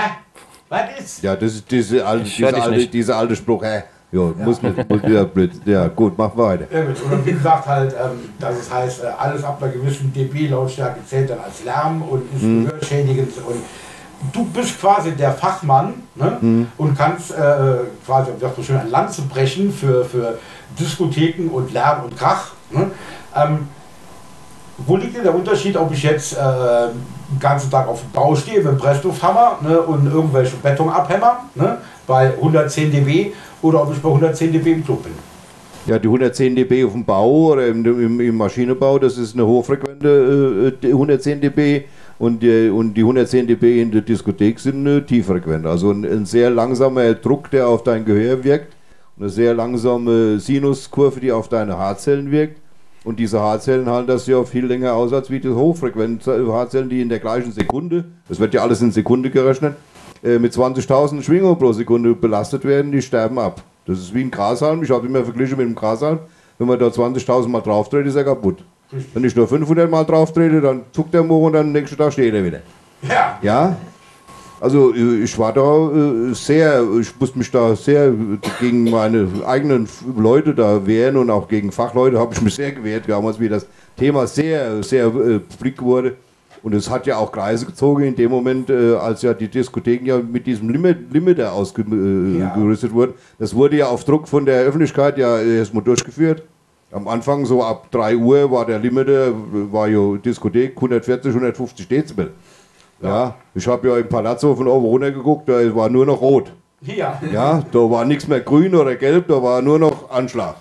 was ist? Ja, das ist diese alte, diese alte, diese alte Spruch, hä? Jo, muss nicht, muss ja, blöd. Ja, gut, mach weiter. Ja, gut. Oder wie gesagt halt, ähm, dass es heißt, äh, alles ab einer gewissen dB-Lautstärke zählt dann als Lärm und ist gehörschädigend. Und du bist quasi der Fachmann ne? und kannst äh, quasi, wie sagt man schön, ein Lanze brechen für, für Diskotheken und Lärm und Krach. Ne? Ähm, wo liegt denn der Unterschied, ob ich jetzt äh, den ganzen Tag auf dem Bau stehe mit Presslufthammer ne, und irgendwelche Beton abhämmer ne, bei 110 dB oder ob ich bei 110 dB im Club bin? Ja, die 110 dB auf dem Bau oder im, im, im Maschinenbau, das ist eine hochfrequente äh, die 110 dB und die, und die 110 dB in der Diskothek sind äh, tieffrequent. Also ein, ein sehr langsamer Druck, der auf dein Gehör wirkt, eine sehr langsame Sinuskurve, die auf deine Haarzellen wirkt. Und diese Haarzellen halten das ja viel länger aus als wie die hochfrequenten Haarzellen, die in der gleichen Sekunde, das wird ja alles in Sekunde gerechnet, äh, mit 20.000 Schwingungen pro Sekunde belastet werden, die sterben ab. Das ist wie ein Grashalm, ich habe immer verglichen mit einem Grashalm. Wenn man da 20.000 Mal drauf dreht, ist er kaputt. Wenn ich nur 500 Mal drauf trete, dann zuckt der Moor und dann am nächsten Tag steht er wieder. Ja, Ja, also äh, ich war da äh, sehr, ich musste mich da sehr gegen meine eigenen Leute da wehren und auch gegen Fachleute habe ich mich sehr gewehrt damals, wie das Thema sehr, sehr äh, publik wurde. Und es hat ja auch Kreise gezogen in dem Moment, als ja die Diskotheken ja mit diesem Limit, Limiter ausgerüstet Ja. wurden. Das wurde ja auf Druck von der Öffentlichkeit ja erstmal durchgeführt. Am Anfang, so ab 3 Uhr, war der Limiter, war ja Diskothek 140, 150 Dezibel. Ja, ich habe ja im Palazzo von oben runter geguckt, da war nur noch rot. ja. Ja, da war nichts mehr grün oder gelb, da war nur noch Anschlag.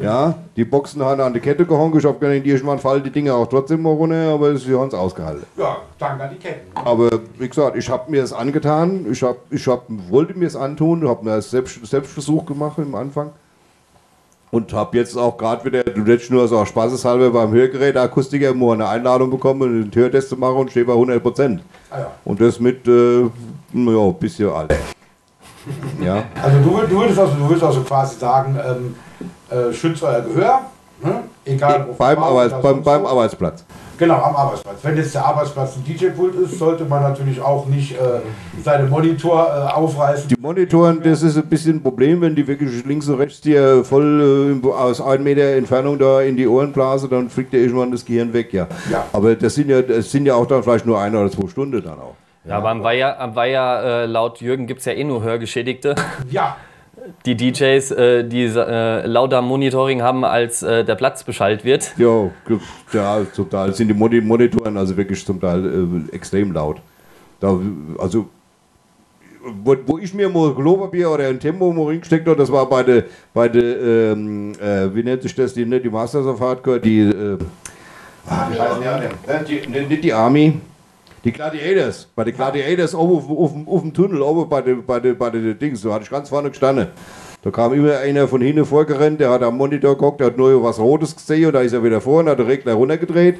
Ja, die Boxen haben an die Kette gehangen. Ich habe gedacht, irgendwann fallen die Dinge auch trotzdem mal runter, aber sie haben es ausgehalten. Ja, danke an die Ketten. Aber wie gesagt, ich habe mir es angetan, ich, hab, ich hab, wollte mir es antun, habe mir einen Selbst, Selbstversuch gemacht im Anfang. Und habe jetzt auch gerade wieder, du hättest nur so spaßeshalber beim Hörgerät Akustiker immer eine Einladung bekommen, einen Hörtest zu machen und stehe bei 100 Prozent. Ah, ja. Und das mit, äh, ja, ein bisschen alt. Ja, Also du, du, würdest also, du würdest also quasi sagen, ähm, äh, schützt euer Gehör, ne? egal beim, Arbeits, beim, beim. Arbeitsplatz. Genau, am Arbeitsplatz. Wenn jetzt der Arbeitsplatz ein DJ-Pult ist, sollte man natürlich auch nicht äh, seine Monitor äh, aufreißen. Die Monitoren, das ist ein bisschen ein Problem, wenn die wirklich links und rechts dir voll äh, aus einem Meter Entfernung da in die Ohren blasen, dann fliegt dir irgendwann das Gehirn weg, ja. Ja. Aber das sind ja, das sind ja auch dann vielleicht nur eine oder zwei Stunden dann auch. Ja, aber am Weiher, am Weiher äh, laut Jürgen gibt es ja eh nur Hörgeschädigte. Ja, Die DJs, äh, die äh, lauter Monitoring haben, als äh, der Platz beschallt wird. Ja, ge- ja zum Teil sind die Moni- Monitoren also wirklich zum Teil äh, extrem laut. Da, also, wo, wo ich mir mal Klopapier oder ein Tempo mal reingesteckt habe, das war bei der, bei der ähm, äh, wie nennt sich das, die, nicht die Masters of Hardcore, die, äh, ah, die die, ne, nicht die Army, die Gladiators. Bei den Gladiators oben auf, auf, auf dem Tunnel, oben bei den bei der, bei der Dings, da hatte ich ganz vorne gestanden. Da kam immer einer von hinten vorgerannt, der hat am Monitor geguckt, der hat nur was Rotes gesehen und da ist er wieder vor und hat den Regler runtergedreht.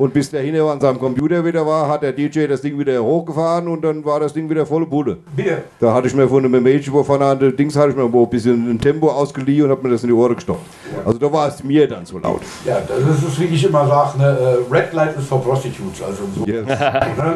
Und bis der hinter an seinem Computer wieder war, hat der DJ das Ding wieder hochgefahren und dann war das Ding wieder volle Bude. Bitte. Da hatte ich mir von einem Mädchen, wo vorne an Dings hatte ich mir wo ein bisschen ein Tempo ausgeliehen und habe mir das in die Ohren gestopft. Also da war es mir dann zu laut. Ja, das ist, wie ich immer sage, ne, äh, Red Light ist for Prostitutes. Also so. Yes. Ne?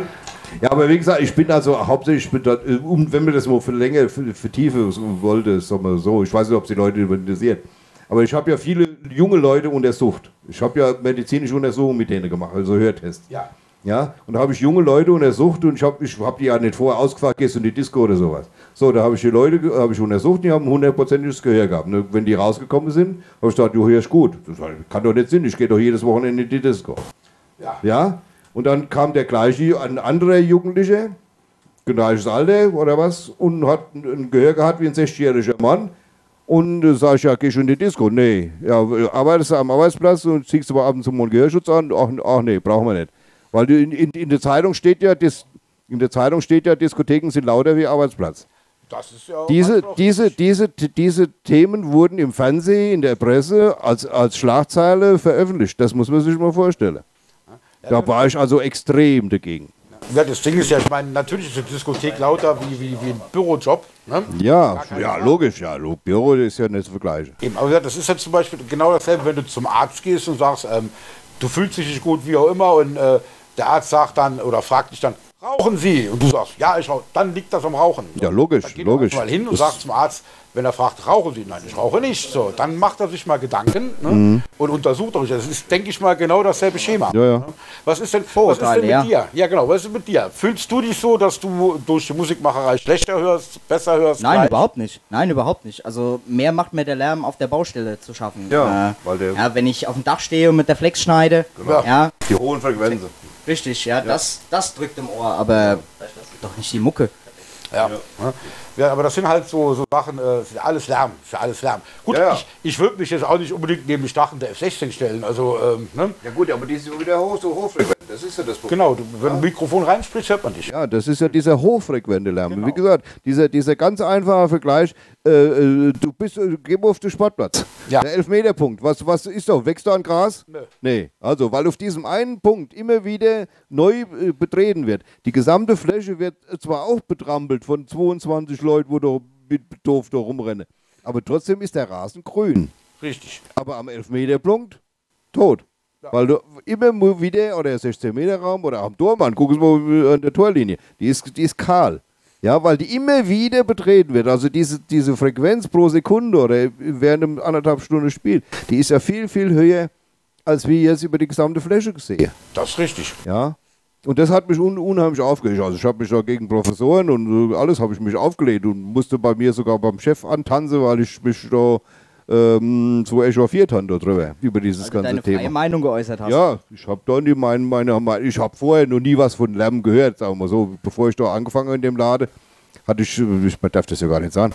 Ja, aber wie gesagt, ich bin also hauptsächlich, ich bin dort, äh, wenn man das mal für Länge, für, für Tiefe so wollte, sagen wir so, ich weiß nicht, ob es die Leute interessiert. Aber ich habe ja viele junge Leute untersucht. Ich habe ja medizinische Untersuchungen mit denen gemacht, also Hörtest. Ja. Ja, und da habe ich junge Leute untersucht und ich habe ich hab die ja nicht vorher ausgefragt, gehst du in die Disco oder sowas. So, da habe ich die Leute habe ich untersucht, die haben ein hundertprozentiges Gehör gehabt. Ne? Wenn die rausgekommen sind, habe ich gesagt, du hörst gut. Das kann doch nicht sein, ich gehe doch jedes Wochenende in die Disco. Ja. Ja, und dann kam der gleiche, ein anderer Jugendlicher, gleiches Alter oder was, und hat ein ein Gehör gehabt wie ein 60-jähriger Mann. Und äh, sag ich, ja, gehst du in die Disco? Nee. Ja, arbeitest du am Arbeitsplatz und ziehst aber ab und zu mal einen Gehörschutz an? Ach, ach nee, brauchen wir nicht. Weil in, in, in der Zeitung steht ja, Dis, in der Zeitung steht ja, Diskotheken sind lauter wie Arbeitsplatz. Das ist ja Diese, diese, diese, diese Themen wurden im Fernsehen, in der Presse als, als Schlagzeile veröffentlicht. Das muss man sich mal vorstellen. Da war ich also extrem dagegen. Ja, das Ding ist ja, ich meine, natürlich ist eine Diskothek lauter wie, wie, wie ein Bürojob. Ne? Ja, ja, logisch, ja. Büro ist ja nicht zu vergleichen. Eben, aber das ist ja zum Beispiel genau dasselbe, wenn du zum Arzt gehst und sagst, ähm, du fühlst dich nicht gut, wie auch immer, und äh, der Arzt sagt dann oder fragt dich dann, rauchen Sie? Und du sagst, ja, ich rauche. Dann liegt das am Rauchen. Ja, logisch, Dann geht logisch. Du mal hin und sagst zum Arzt, wenn er fragt, rauchen Sie? Nein, ich rauche nicht. So, dann macht er sich mal Gedanken ne? Mhm. und untersucht euch. Das ist, denke ich mal, genau dasselbe Schema. Ja, ja. Ne? Was ist denn, was ist denn mit ja. dir? Ja, genau. Was ist mit dir? Fühlst du dich so, dass du durch die Musikmacherei schlechter hörst, besser hörst? Nein, gleich? überhaupt nicht. Nein, überhaupt nicht. Also mehr macht mir der Lärm auf der Baustelle zu schaffen. Ja, äh, weil der- ja wenn ich auf dem Dach stehe und mit der Flex schneide. Genau. Ja, Die hohen Frequenzen. Richtig, ja, Das, das drückt im Ohr, aber doch nicht die Mucke. Ja. Ja. Ja, aber das sind halt so, so Sachen, äh, ist ja alles Lärm, ist ja alles Lärm. Gut, Ja, ja. ich, ich würde mich jetzt auch nicht unbedingt neben die Stachen der F-16 stellen. Also, ähm, ne? Ja gut, aber die sind wieder hoch, so hochfrequent. Das ist ja das Problem. genau, du, wenn du ein Mikrofon reinsprichst, hört man dich. Ja, das ist ja dieser hochfrequente Lärm. Wie gesagt, dieser, dieser ganz einfache Vergleich, äh, äh, du bist, äh, geh mal auf den Sportplatz. Ja. Der Elfmeterpunkt, was, was ist da? Wächst da ein Gras? Nö. Nee. Also, weil auf diesem einen Punkt immer wieder neu äh, betreten wird. Die gesamte Fläche wird äh, zwar auch betrampelt von 22 Leuten, wo da mit doof da rumrennen, aber trotzdem ist der Rasen grün. Richtig. Aber am Elfmeterpunkt tot. Weil du immer wieder, oder 16 Meter Raum oder am Tormann, guck es mal an der Torlinie, die ist, die ist kahl. Ja, weil die immer wieder betreten wird. Also diese, diese Frequenz pro Sekunde oder während einem anderthalb Stunden Spiel, die ist ja viel, viel höher, als wir jetzt über die gesamte Fläche gesehen. Das ist richtig. Ja. Und das hat mich un unheimlich aufgeregt. Also ich habe mich da gegen Professoren und äh, alles habe ich mich aufgelehnt und musste bei mir sogar beim Chef antanzen, weil ich mich da ähm, so echauffiert habe darüber, über dieses Also ganze deine Thema. freie Meinung geäußert hast. Ja, ich habe da nie meine, meine, meine ich habe vorher noch nie was von Lärm gehört, sagen wir mal so. Bevor ich da angefangen habe in dem Laden, hatte ich, ich man darf das ja gar nicht sagen,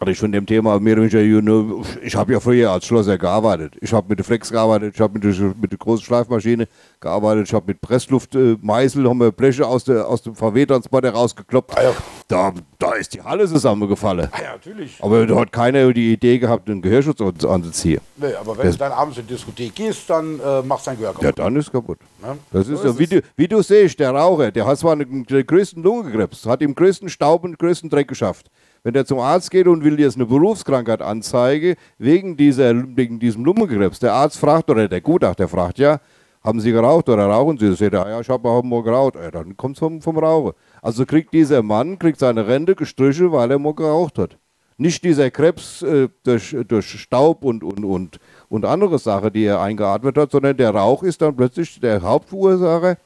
hatte ich von dem Thema mehr oder weniger, ich habe ja früher als Schlosser gearbeitet. Ich habe mit der Flex gearbeitet, ich habe mit der, mit der großen Schleifmaschine gearbeitet, ich habe mit Pressluftmeißel, äh, haben wir Bleche aus, der, aus dem VW-Transporter rausgekloppt. Ah ja. Da, da ist die Halle zusammengefallen. Ah, ja, natürlich. Aber da hat keiner die Idee gehabt, einen Gehörschutz an- anzuziehen. Nee, aber wenn Das- du dann abends in die Diskothek gehst, dann äh, machst du dein Gehör Ja, kaputt. dann ist kaputt. Ne? Das ist So ja, wie du, wie du siehst, der Raucher, der hat zwar einen, den größten Lungenkrebs, hat im größten Staub und größten Dreck geschafft. Wenn der zum Arzt geht und will jetzt eine Berufskrankheit anzeigen, wegen, wegen diesem Lungenkrebs, der Arzt fragt, oder der Gutachter fragt, ja, haben Sie geraucht oder rauchen Sie? Sagt er, ja, ich habe auch mal geraucht. Ja, dann kommt es vom, vom Rauchen. Also kriegt dieser Mann kriegt seine Rente gestrichen, weil er mal geraucht hat. Nicht dieser Krebs äh, durch, durch Staub und, und, und, und andere Sachen, die er eingeatmet hat, sondern der Rauch ist dann plötzlich der Hauptverursacher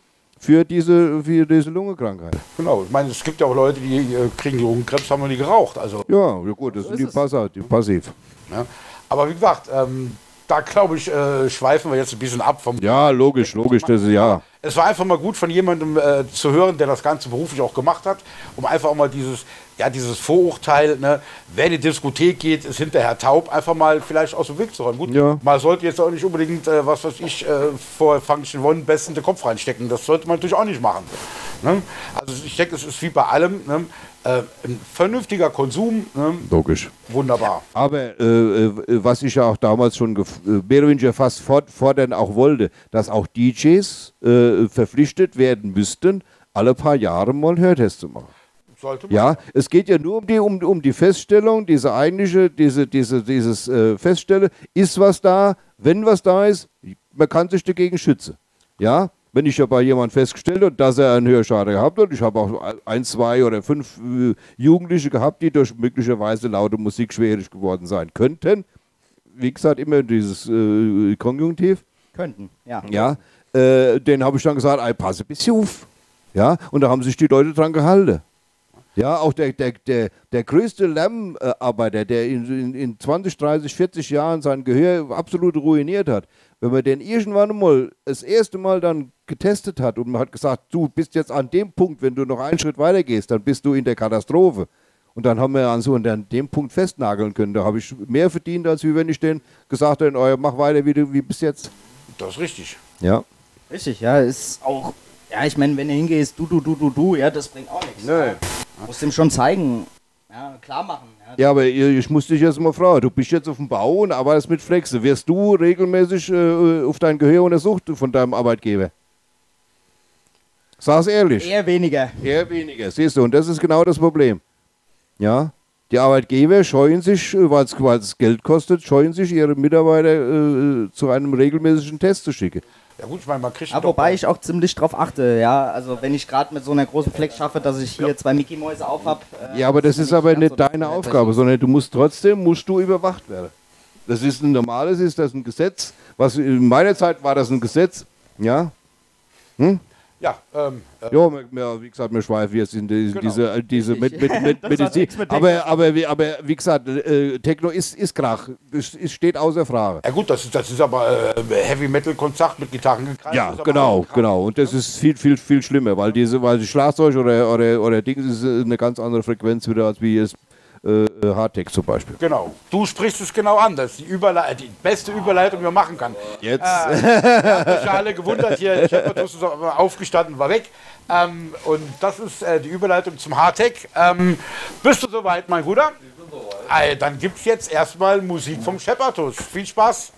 für diese, für diese Lungenkrankheit. Genau. Ich meine, es gibt ja auch Leute, die äh, kriegen Lungenkrebs, haben noch nie geraucht. Also, Ja, ja gut, das sind die, Passa, die passiv. ne? Aber wie gesagt, ähm, da glaube ich, äh, schweifen wir jetzt ein bisschen ab vom. Ja, logisch, logisch, das ist ja. Es war einfach mal gut von jemandem äh, zu hören, der das Ganze beruflich auch gemacht hat, um einfach auch mal dieses, ja, dieses Vorurteil, ne, wer in die Diskothek geht, ist hinterher taub, einfach mal vielleicht aus dem Weg zu räumen. Gut, Ja. man sollte jetzt auch nicht unbedingt, äh, was weiß ich, äh, vor Function One besten den Kopf reinstecken. Das sollte man natürlich auch nicht machen. Ne? Also ich denke, es ist wie bei allem, ne? Äh, ein vernünftiger Konsum, ne? Logisch. wunderbar. Aber äh, äh, was ich ja auch damals schon mehr oder weniger fast fordern auch wollte, dass auch DJs äh, verpflichtet werden müssten, alle paar Jahre mal einen Hörtest zu machen. Sollte man. Ja, es geht ja nur um die, um, um die Feststellung, diese eigentliche, diese, diese, dieses äh, Feststelle, ist was da, wenn was da ist, man kann sich dagegen schützen. Ja, wenn ich ja bei jemandem festgestellt habe, dass er einen Hörschaden gehabt hat, ich habe auch ein, zwei oder fünf äh, Jugendliche gehabt, die durch möglicherweise laute Musik schwierig geworden sein könnten. Wie gesagt, immer dieses äh, Konjunktiv. Könnten, ja. Ja, äh, den habe ich dann gesagt, ey, passe bisschen auf. Ja, und da haben sich die Leute dran gehalten. Ja, auch der, der, der, der größte Lärmarbeiter, der in, in, in 20, 30, 40 Jahren sein Gehör absolut ruiniert hat, wenn man den irgendwann mal das erste Mal dann getestet hat und man hat gesagt, du bist jetzt an dem Punkt, wenn du noch einen Schritt weiter gehst, dann bist du in der Katastrophe. Und dann haben wir an so an dem Punkt festnageln können. Da habe ich mehr verdient, als wie wenn ich den gesagt hätte, oh, mach weiter wie, du, wie bis jetzt. Das ist richtig. Ja. Richtig, ja, ist auch. Ja, ich meine, wenn du hingehst, du, du, du, du, du, ja, das bringt auch nichts. Nö. Musst ihm schon zeigen, ja, klar machen. Ja. Ja, aber ich ich muss dich jetzt mal fragen, du bist jetzt auf dem Bau und arbeitest mit Flexe. Wirst du regelmäßig äh, auf dein Gehör untersucht von deinem Arbeitgeber? Sag's ehrlich. Eher weniger. Eher weniger, siehst du, und das ist genau das Problem. Ja, die Arbeitgeber scheuen sich, weil es Geld kostet, scheuen sich, ihre Mitarbeiter äh, zu einem regelmäßigen Test zu schicken. Ja gut, ich meine, man kriegt Ja, doch wobei ich auch ziemlich drauf achte, ja. Also wenn ich gerade mit so einer großen Flex schaffe, dass ich hier zwei Mickey-Mäuse auf habe. Äh, Ja, aber das ist aber nicht deine Aufgabe, sondern du musst trotzdem, musst du überwacht werden. Das ist ein normales, ist das ein Gesetz. Was in meiner Zeit war das ein Gesetz, ja. Ja, ähm, äh, Ja, wir- wir- wie gesagt, wir schweifen jetzt in die, Genau. diese, äh, diese mit, mit, mit Medizin. mit aber, aber, wie, aber wie gesagt, äh, Techno ist, ist Krach. Es, es steht außer Frage. ja gut, das ist, das ist aber äh, Heavy Metal Konzert mit Gitarren gekreist. Ja, genau, genau. Und das ist viel, viel, viel schlimmer, weil diese, weil die Schlagzeug oder, oder, oder Dings ist äh, eine ganz andere Frequenz wieder als wie jetzt äh, äh, Hardtech zum Beispiel. Genau. Du sprichst es genau an. Das ist die, Überle die beste Überleitung, die man machen kann. Jetzt. Habt euch ja alle gewundert hier. Shepardus ist aufgestanden, war weg. Ähm, und das ist äh, die Überleitung zum Hardtech. Ähm, bist du soweit, mein Bruder? Äh, dann gibt es jetzt erstmal Musik vom Shepardus. Viel Spaß.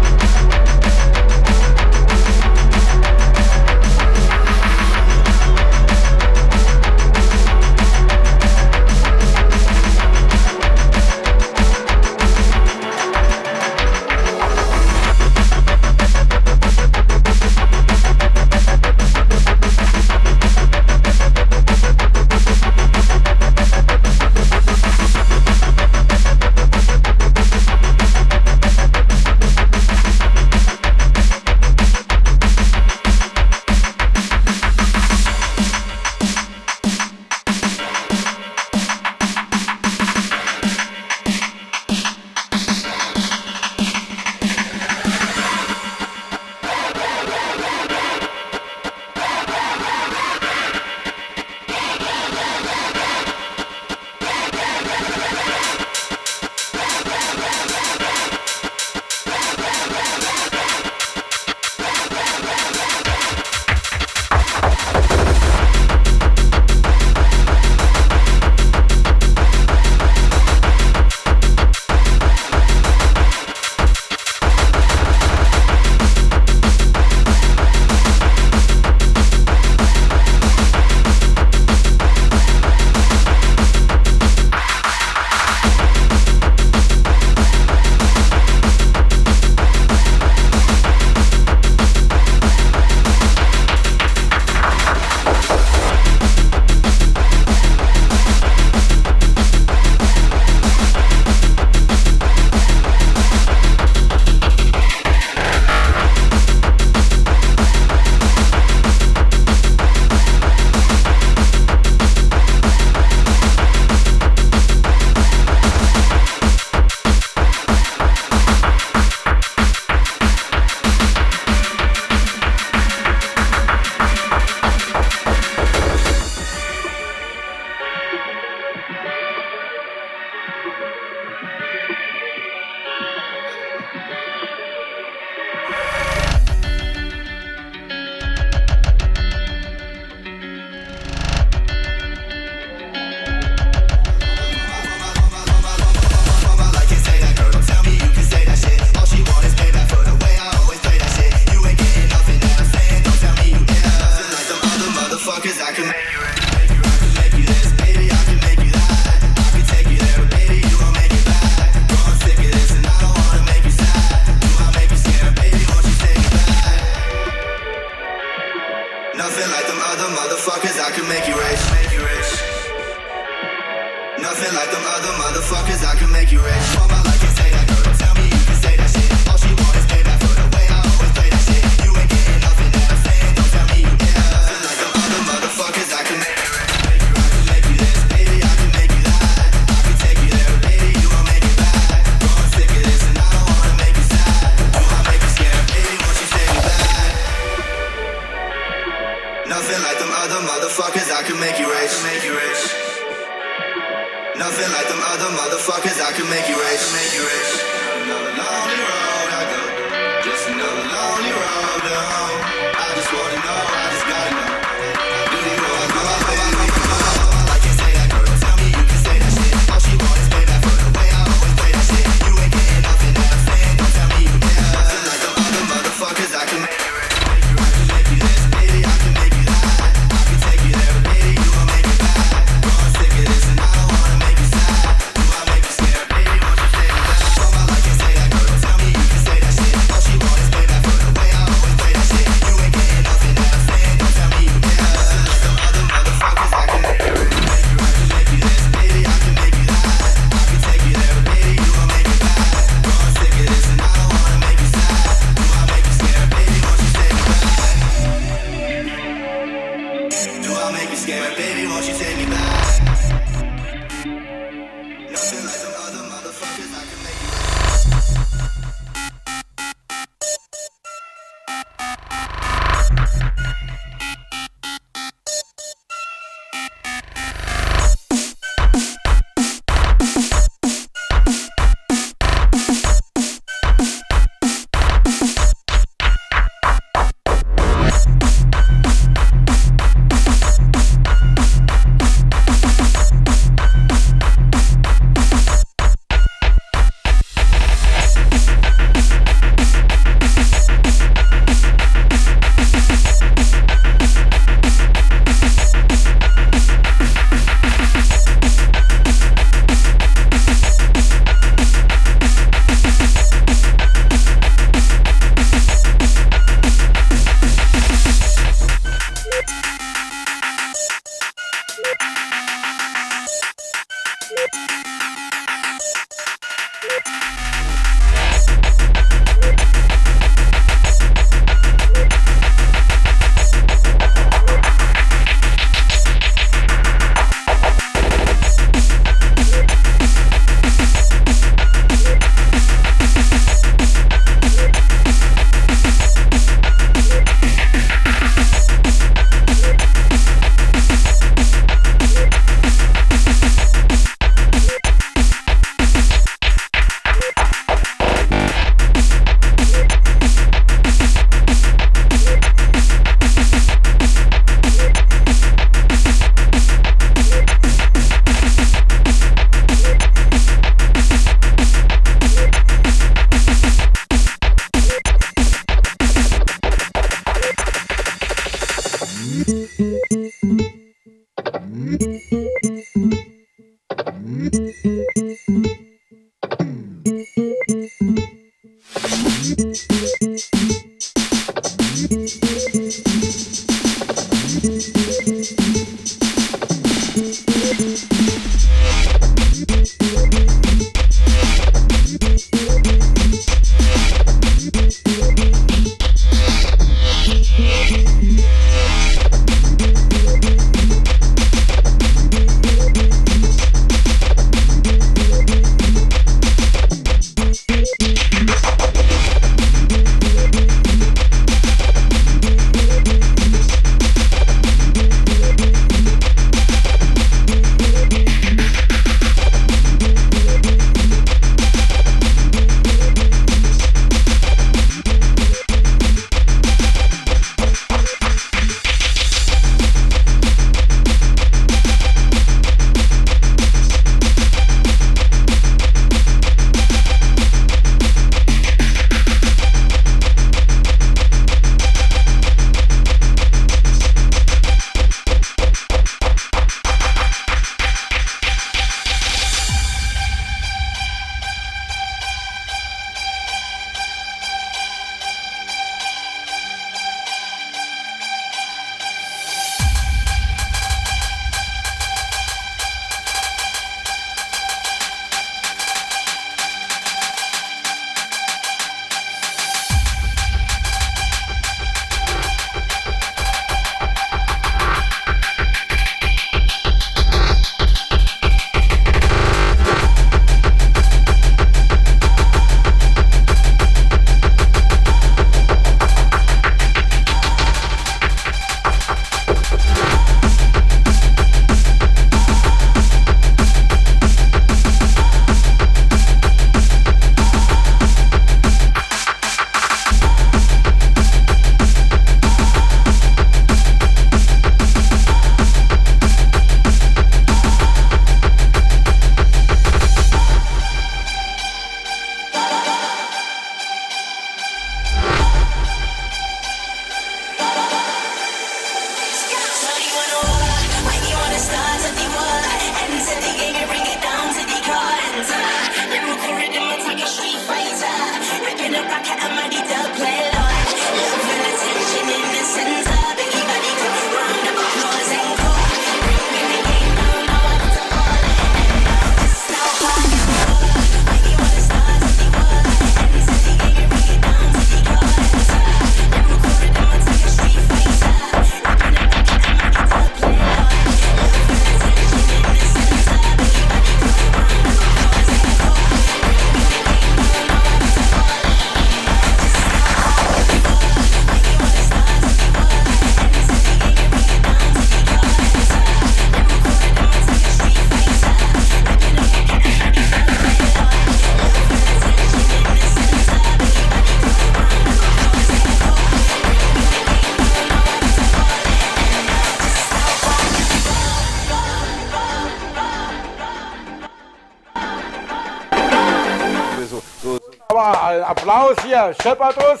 Applaus hier, Scheppertus.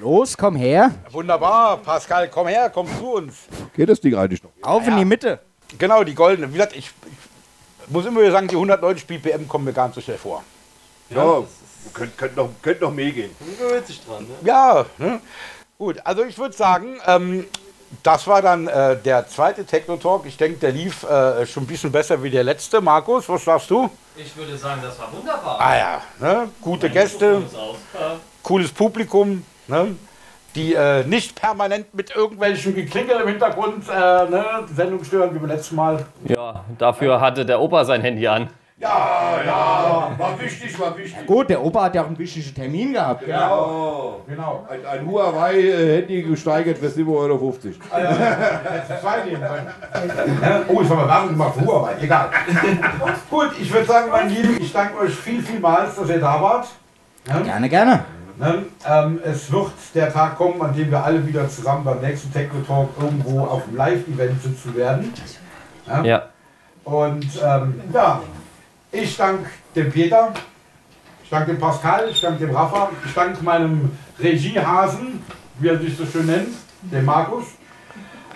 Los, komm her. Wunderbar, Pascal, komm her, komm zu uns. Geht das Ding eigentlich noch? Auf in die Mitte. Genau, die goldene. Wie gesagt, ich, ich muss immer wieder sagen, die 190 BPM kommen mir gar nicht so schnell vor. Ja, könnte könnt noch, könnt noch mehr gehen. Man gewöhnt sich dran, ne? Ja, ne? gut. Also ich würde sagen, ähm, das war dann äh, der zweite Techno-Talk. Ich denke, der lief äh, schon ein bisschen besser wie der letzte. Markus, was sagst du? Ich würde sagen, das war wunderbar. Ah ja, ne? gute Gäste, cooles Publikum, ne? die äh, nicht permanent mit irgendwelchen Geklingel im Hintergrund äh, ne? die Sendung stören, wie beim letzten Mal. Ja, dafür hatte der Opa sein Handy an. Ja, ja, war wichtig, war wichtig. Gut, der Opa hat ja auch einen wichtigen Termin gehabt. Genau. Genau. Ein, ein Huawei-Handy gesteigert für 7,50 Euro. Zwei nehmen. Oh, ich habe mal Werbung gemacht für Huawei. Egal. Gut, ich würde sagen, meine Lieben, ich danke euch viel, vielmals, dass ihr da wart. Gerne, gerne. Ne? Ähm, es wird der Tag kommen, an dem wir alle wieder zusammen beim nächsten Techno Talk irgendwo auf dem Live-Event sitzen werden. Ja. Und ähm, ja, ich danke dem Peter, ich danke dem Pascal, ich danke dem Rafa, ich danke meinem Regiehasen, wie er sich so schön nennt, dem Markus.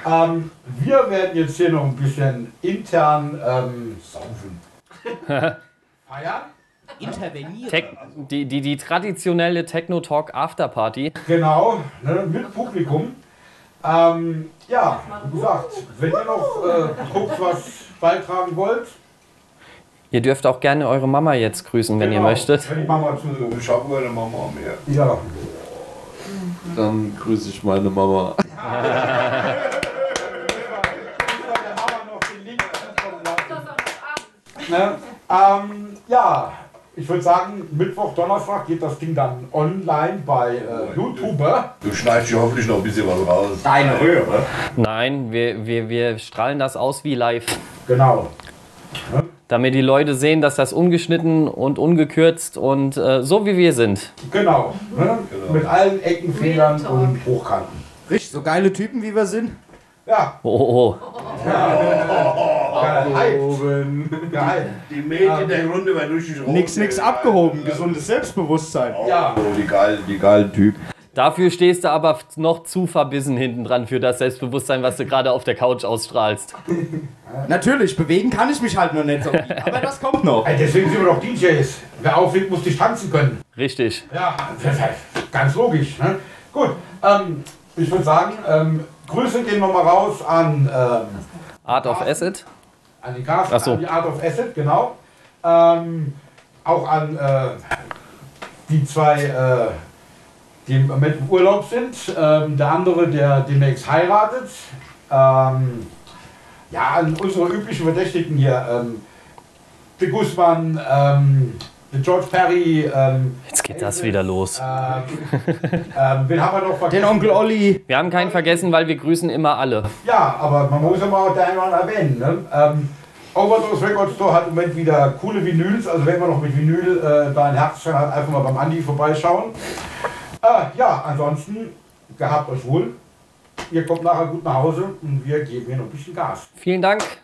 Ähm, wir werden jetzt hier noch ein bisschen intern ähm, saufen. Feiern? Intervenieren. Tech, die, die, die traditionelle Techno-Talk Afterparty. Genau, ne, mit Publikum. Ähm, ja, wie gesagt, wenn ihr noch äh, kurz was beitragen wollt, Ihr dürft auch gerne eure Mama jetzt grüßen, wenn ihr genau, möchtet. Wenn die Mama zu. Ich habe meine Mama mehr. Ja. Dann grüße ich meine Mama. Ne? Ähm, ja, ich würde sagen, Mittwoch, Donnerstag geht das Ding dann online bei äh, YouTube. Du schneidest hier hoffentlich noch ein bisschen was raus. Deine Röhre. Nein, wir, wir, wir strahlen das aus wie live. Genau. Damit die Leute sehen, dass das ungeschnitten und ungekürzt und äh, so wie wir sind. Genau. Ne? Mit allen Ecken, Fehlern und Hochkanten. Richtig, so geile Typen wie wir sind. Ja, Oh, oh, oh. gehypt. Gehypt. Die Mädchen der Runde werden richtig rot. Nix, nix abgehoben. Gesundes Selbstbewusstsein. Ja. Oh, die geilen, die geilen Typen. Dafür stehst du aber noch zu verbissen hinten dran für das Selbstbewusstsein, was du gerade auf der Couch ausstrahlst. Natürlich, bewegen kann ich mich halt nur nicht so viel. Aber das kommt noch. Ey, deswegen sind wir doch DJs. Wer auflegt, muss nicht tanzen können. Richtig. Ja, ganz logisch. Ne? Gut, ähm, ich würde sagen, ähm, Grüße gehen nochmal raus an, ähm, Art of Acid. an die Gas, Ach so. an die Art of Acid, genau. Ähm, auch an äh, die zwei, äh, die im Moment im Urlaub sind. Ähm, der andere, der demnächst heiratet. Ähm, ja, an unsere üblichen Verdächtigen hier. Ähm, De Guzman, ähm, de George Perry. Ähm, Jetzt geht das wieder los. ähm, ähm, wen haben wir noch vergessen? Den Onkel Olli. Wir haben keinen vergessen, weil wir grüßen immer alle. Ja, aber man muss ja mal den einen oder anderen erwähnen. Ne? Ähm, Overdose Record Store hat im Moment wieder coole Vinyls. Also wenn man noch mit Vinyl äh, da ein Herz hat, einfach mal beim Andi vorbeischauen. Äh, ja, ansonsten gehabt euch wohl. Ihr kommt nachher gut nach Hause und wir geben hier noch ein bisschen Gas. Vielen Dank.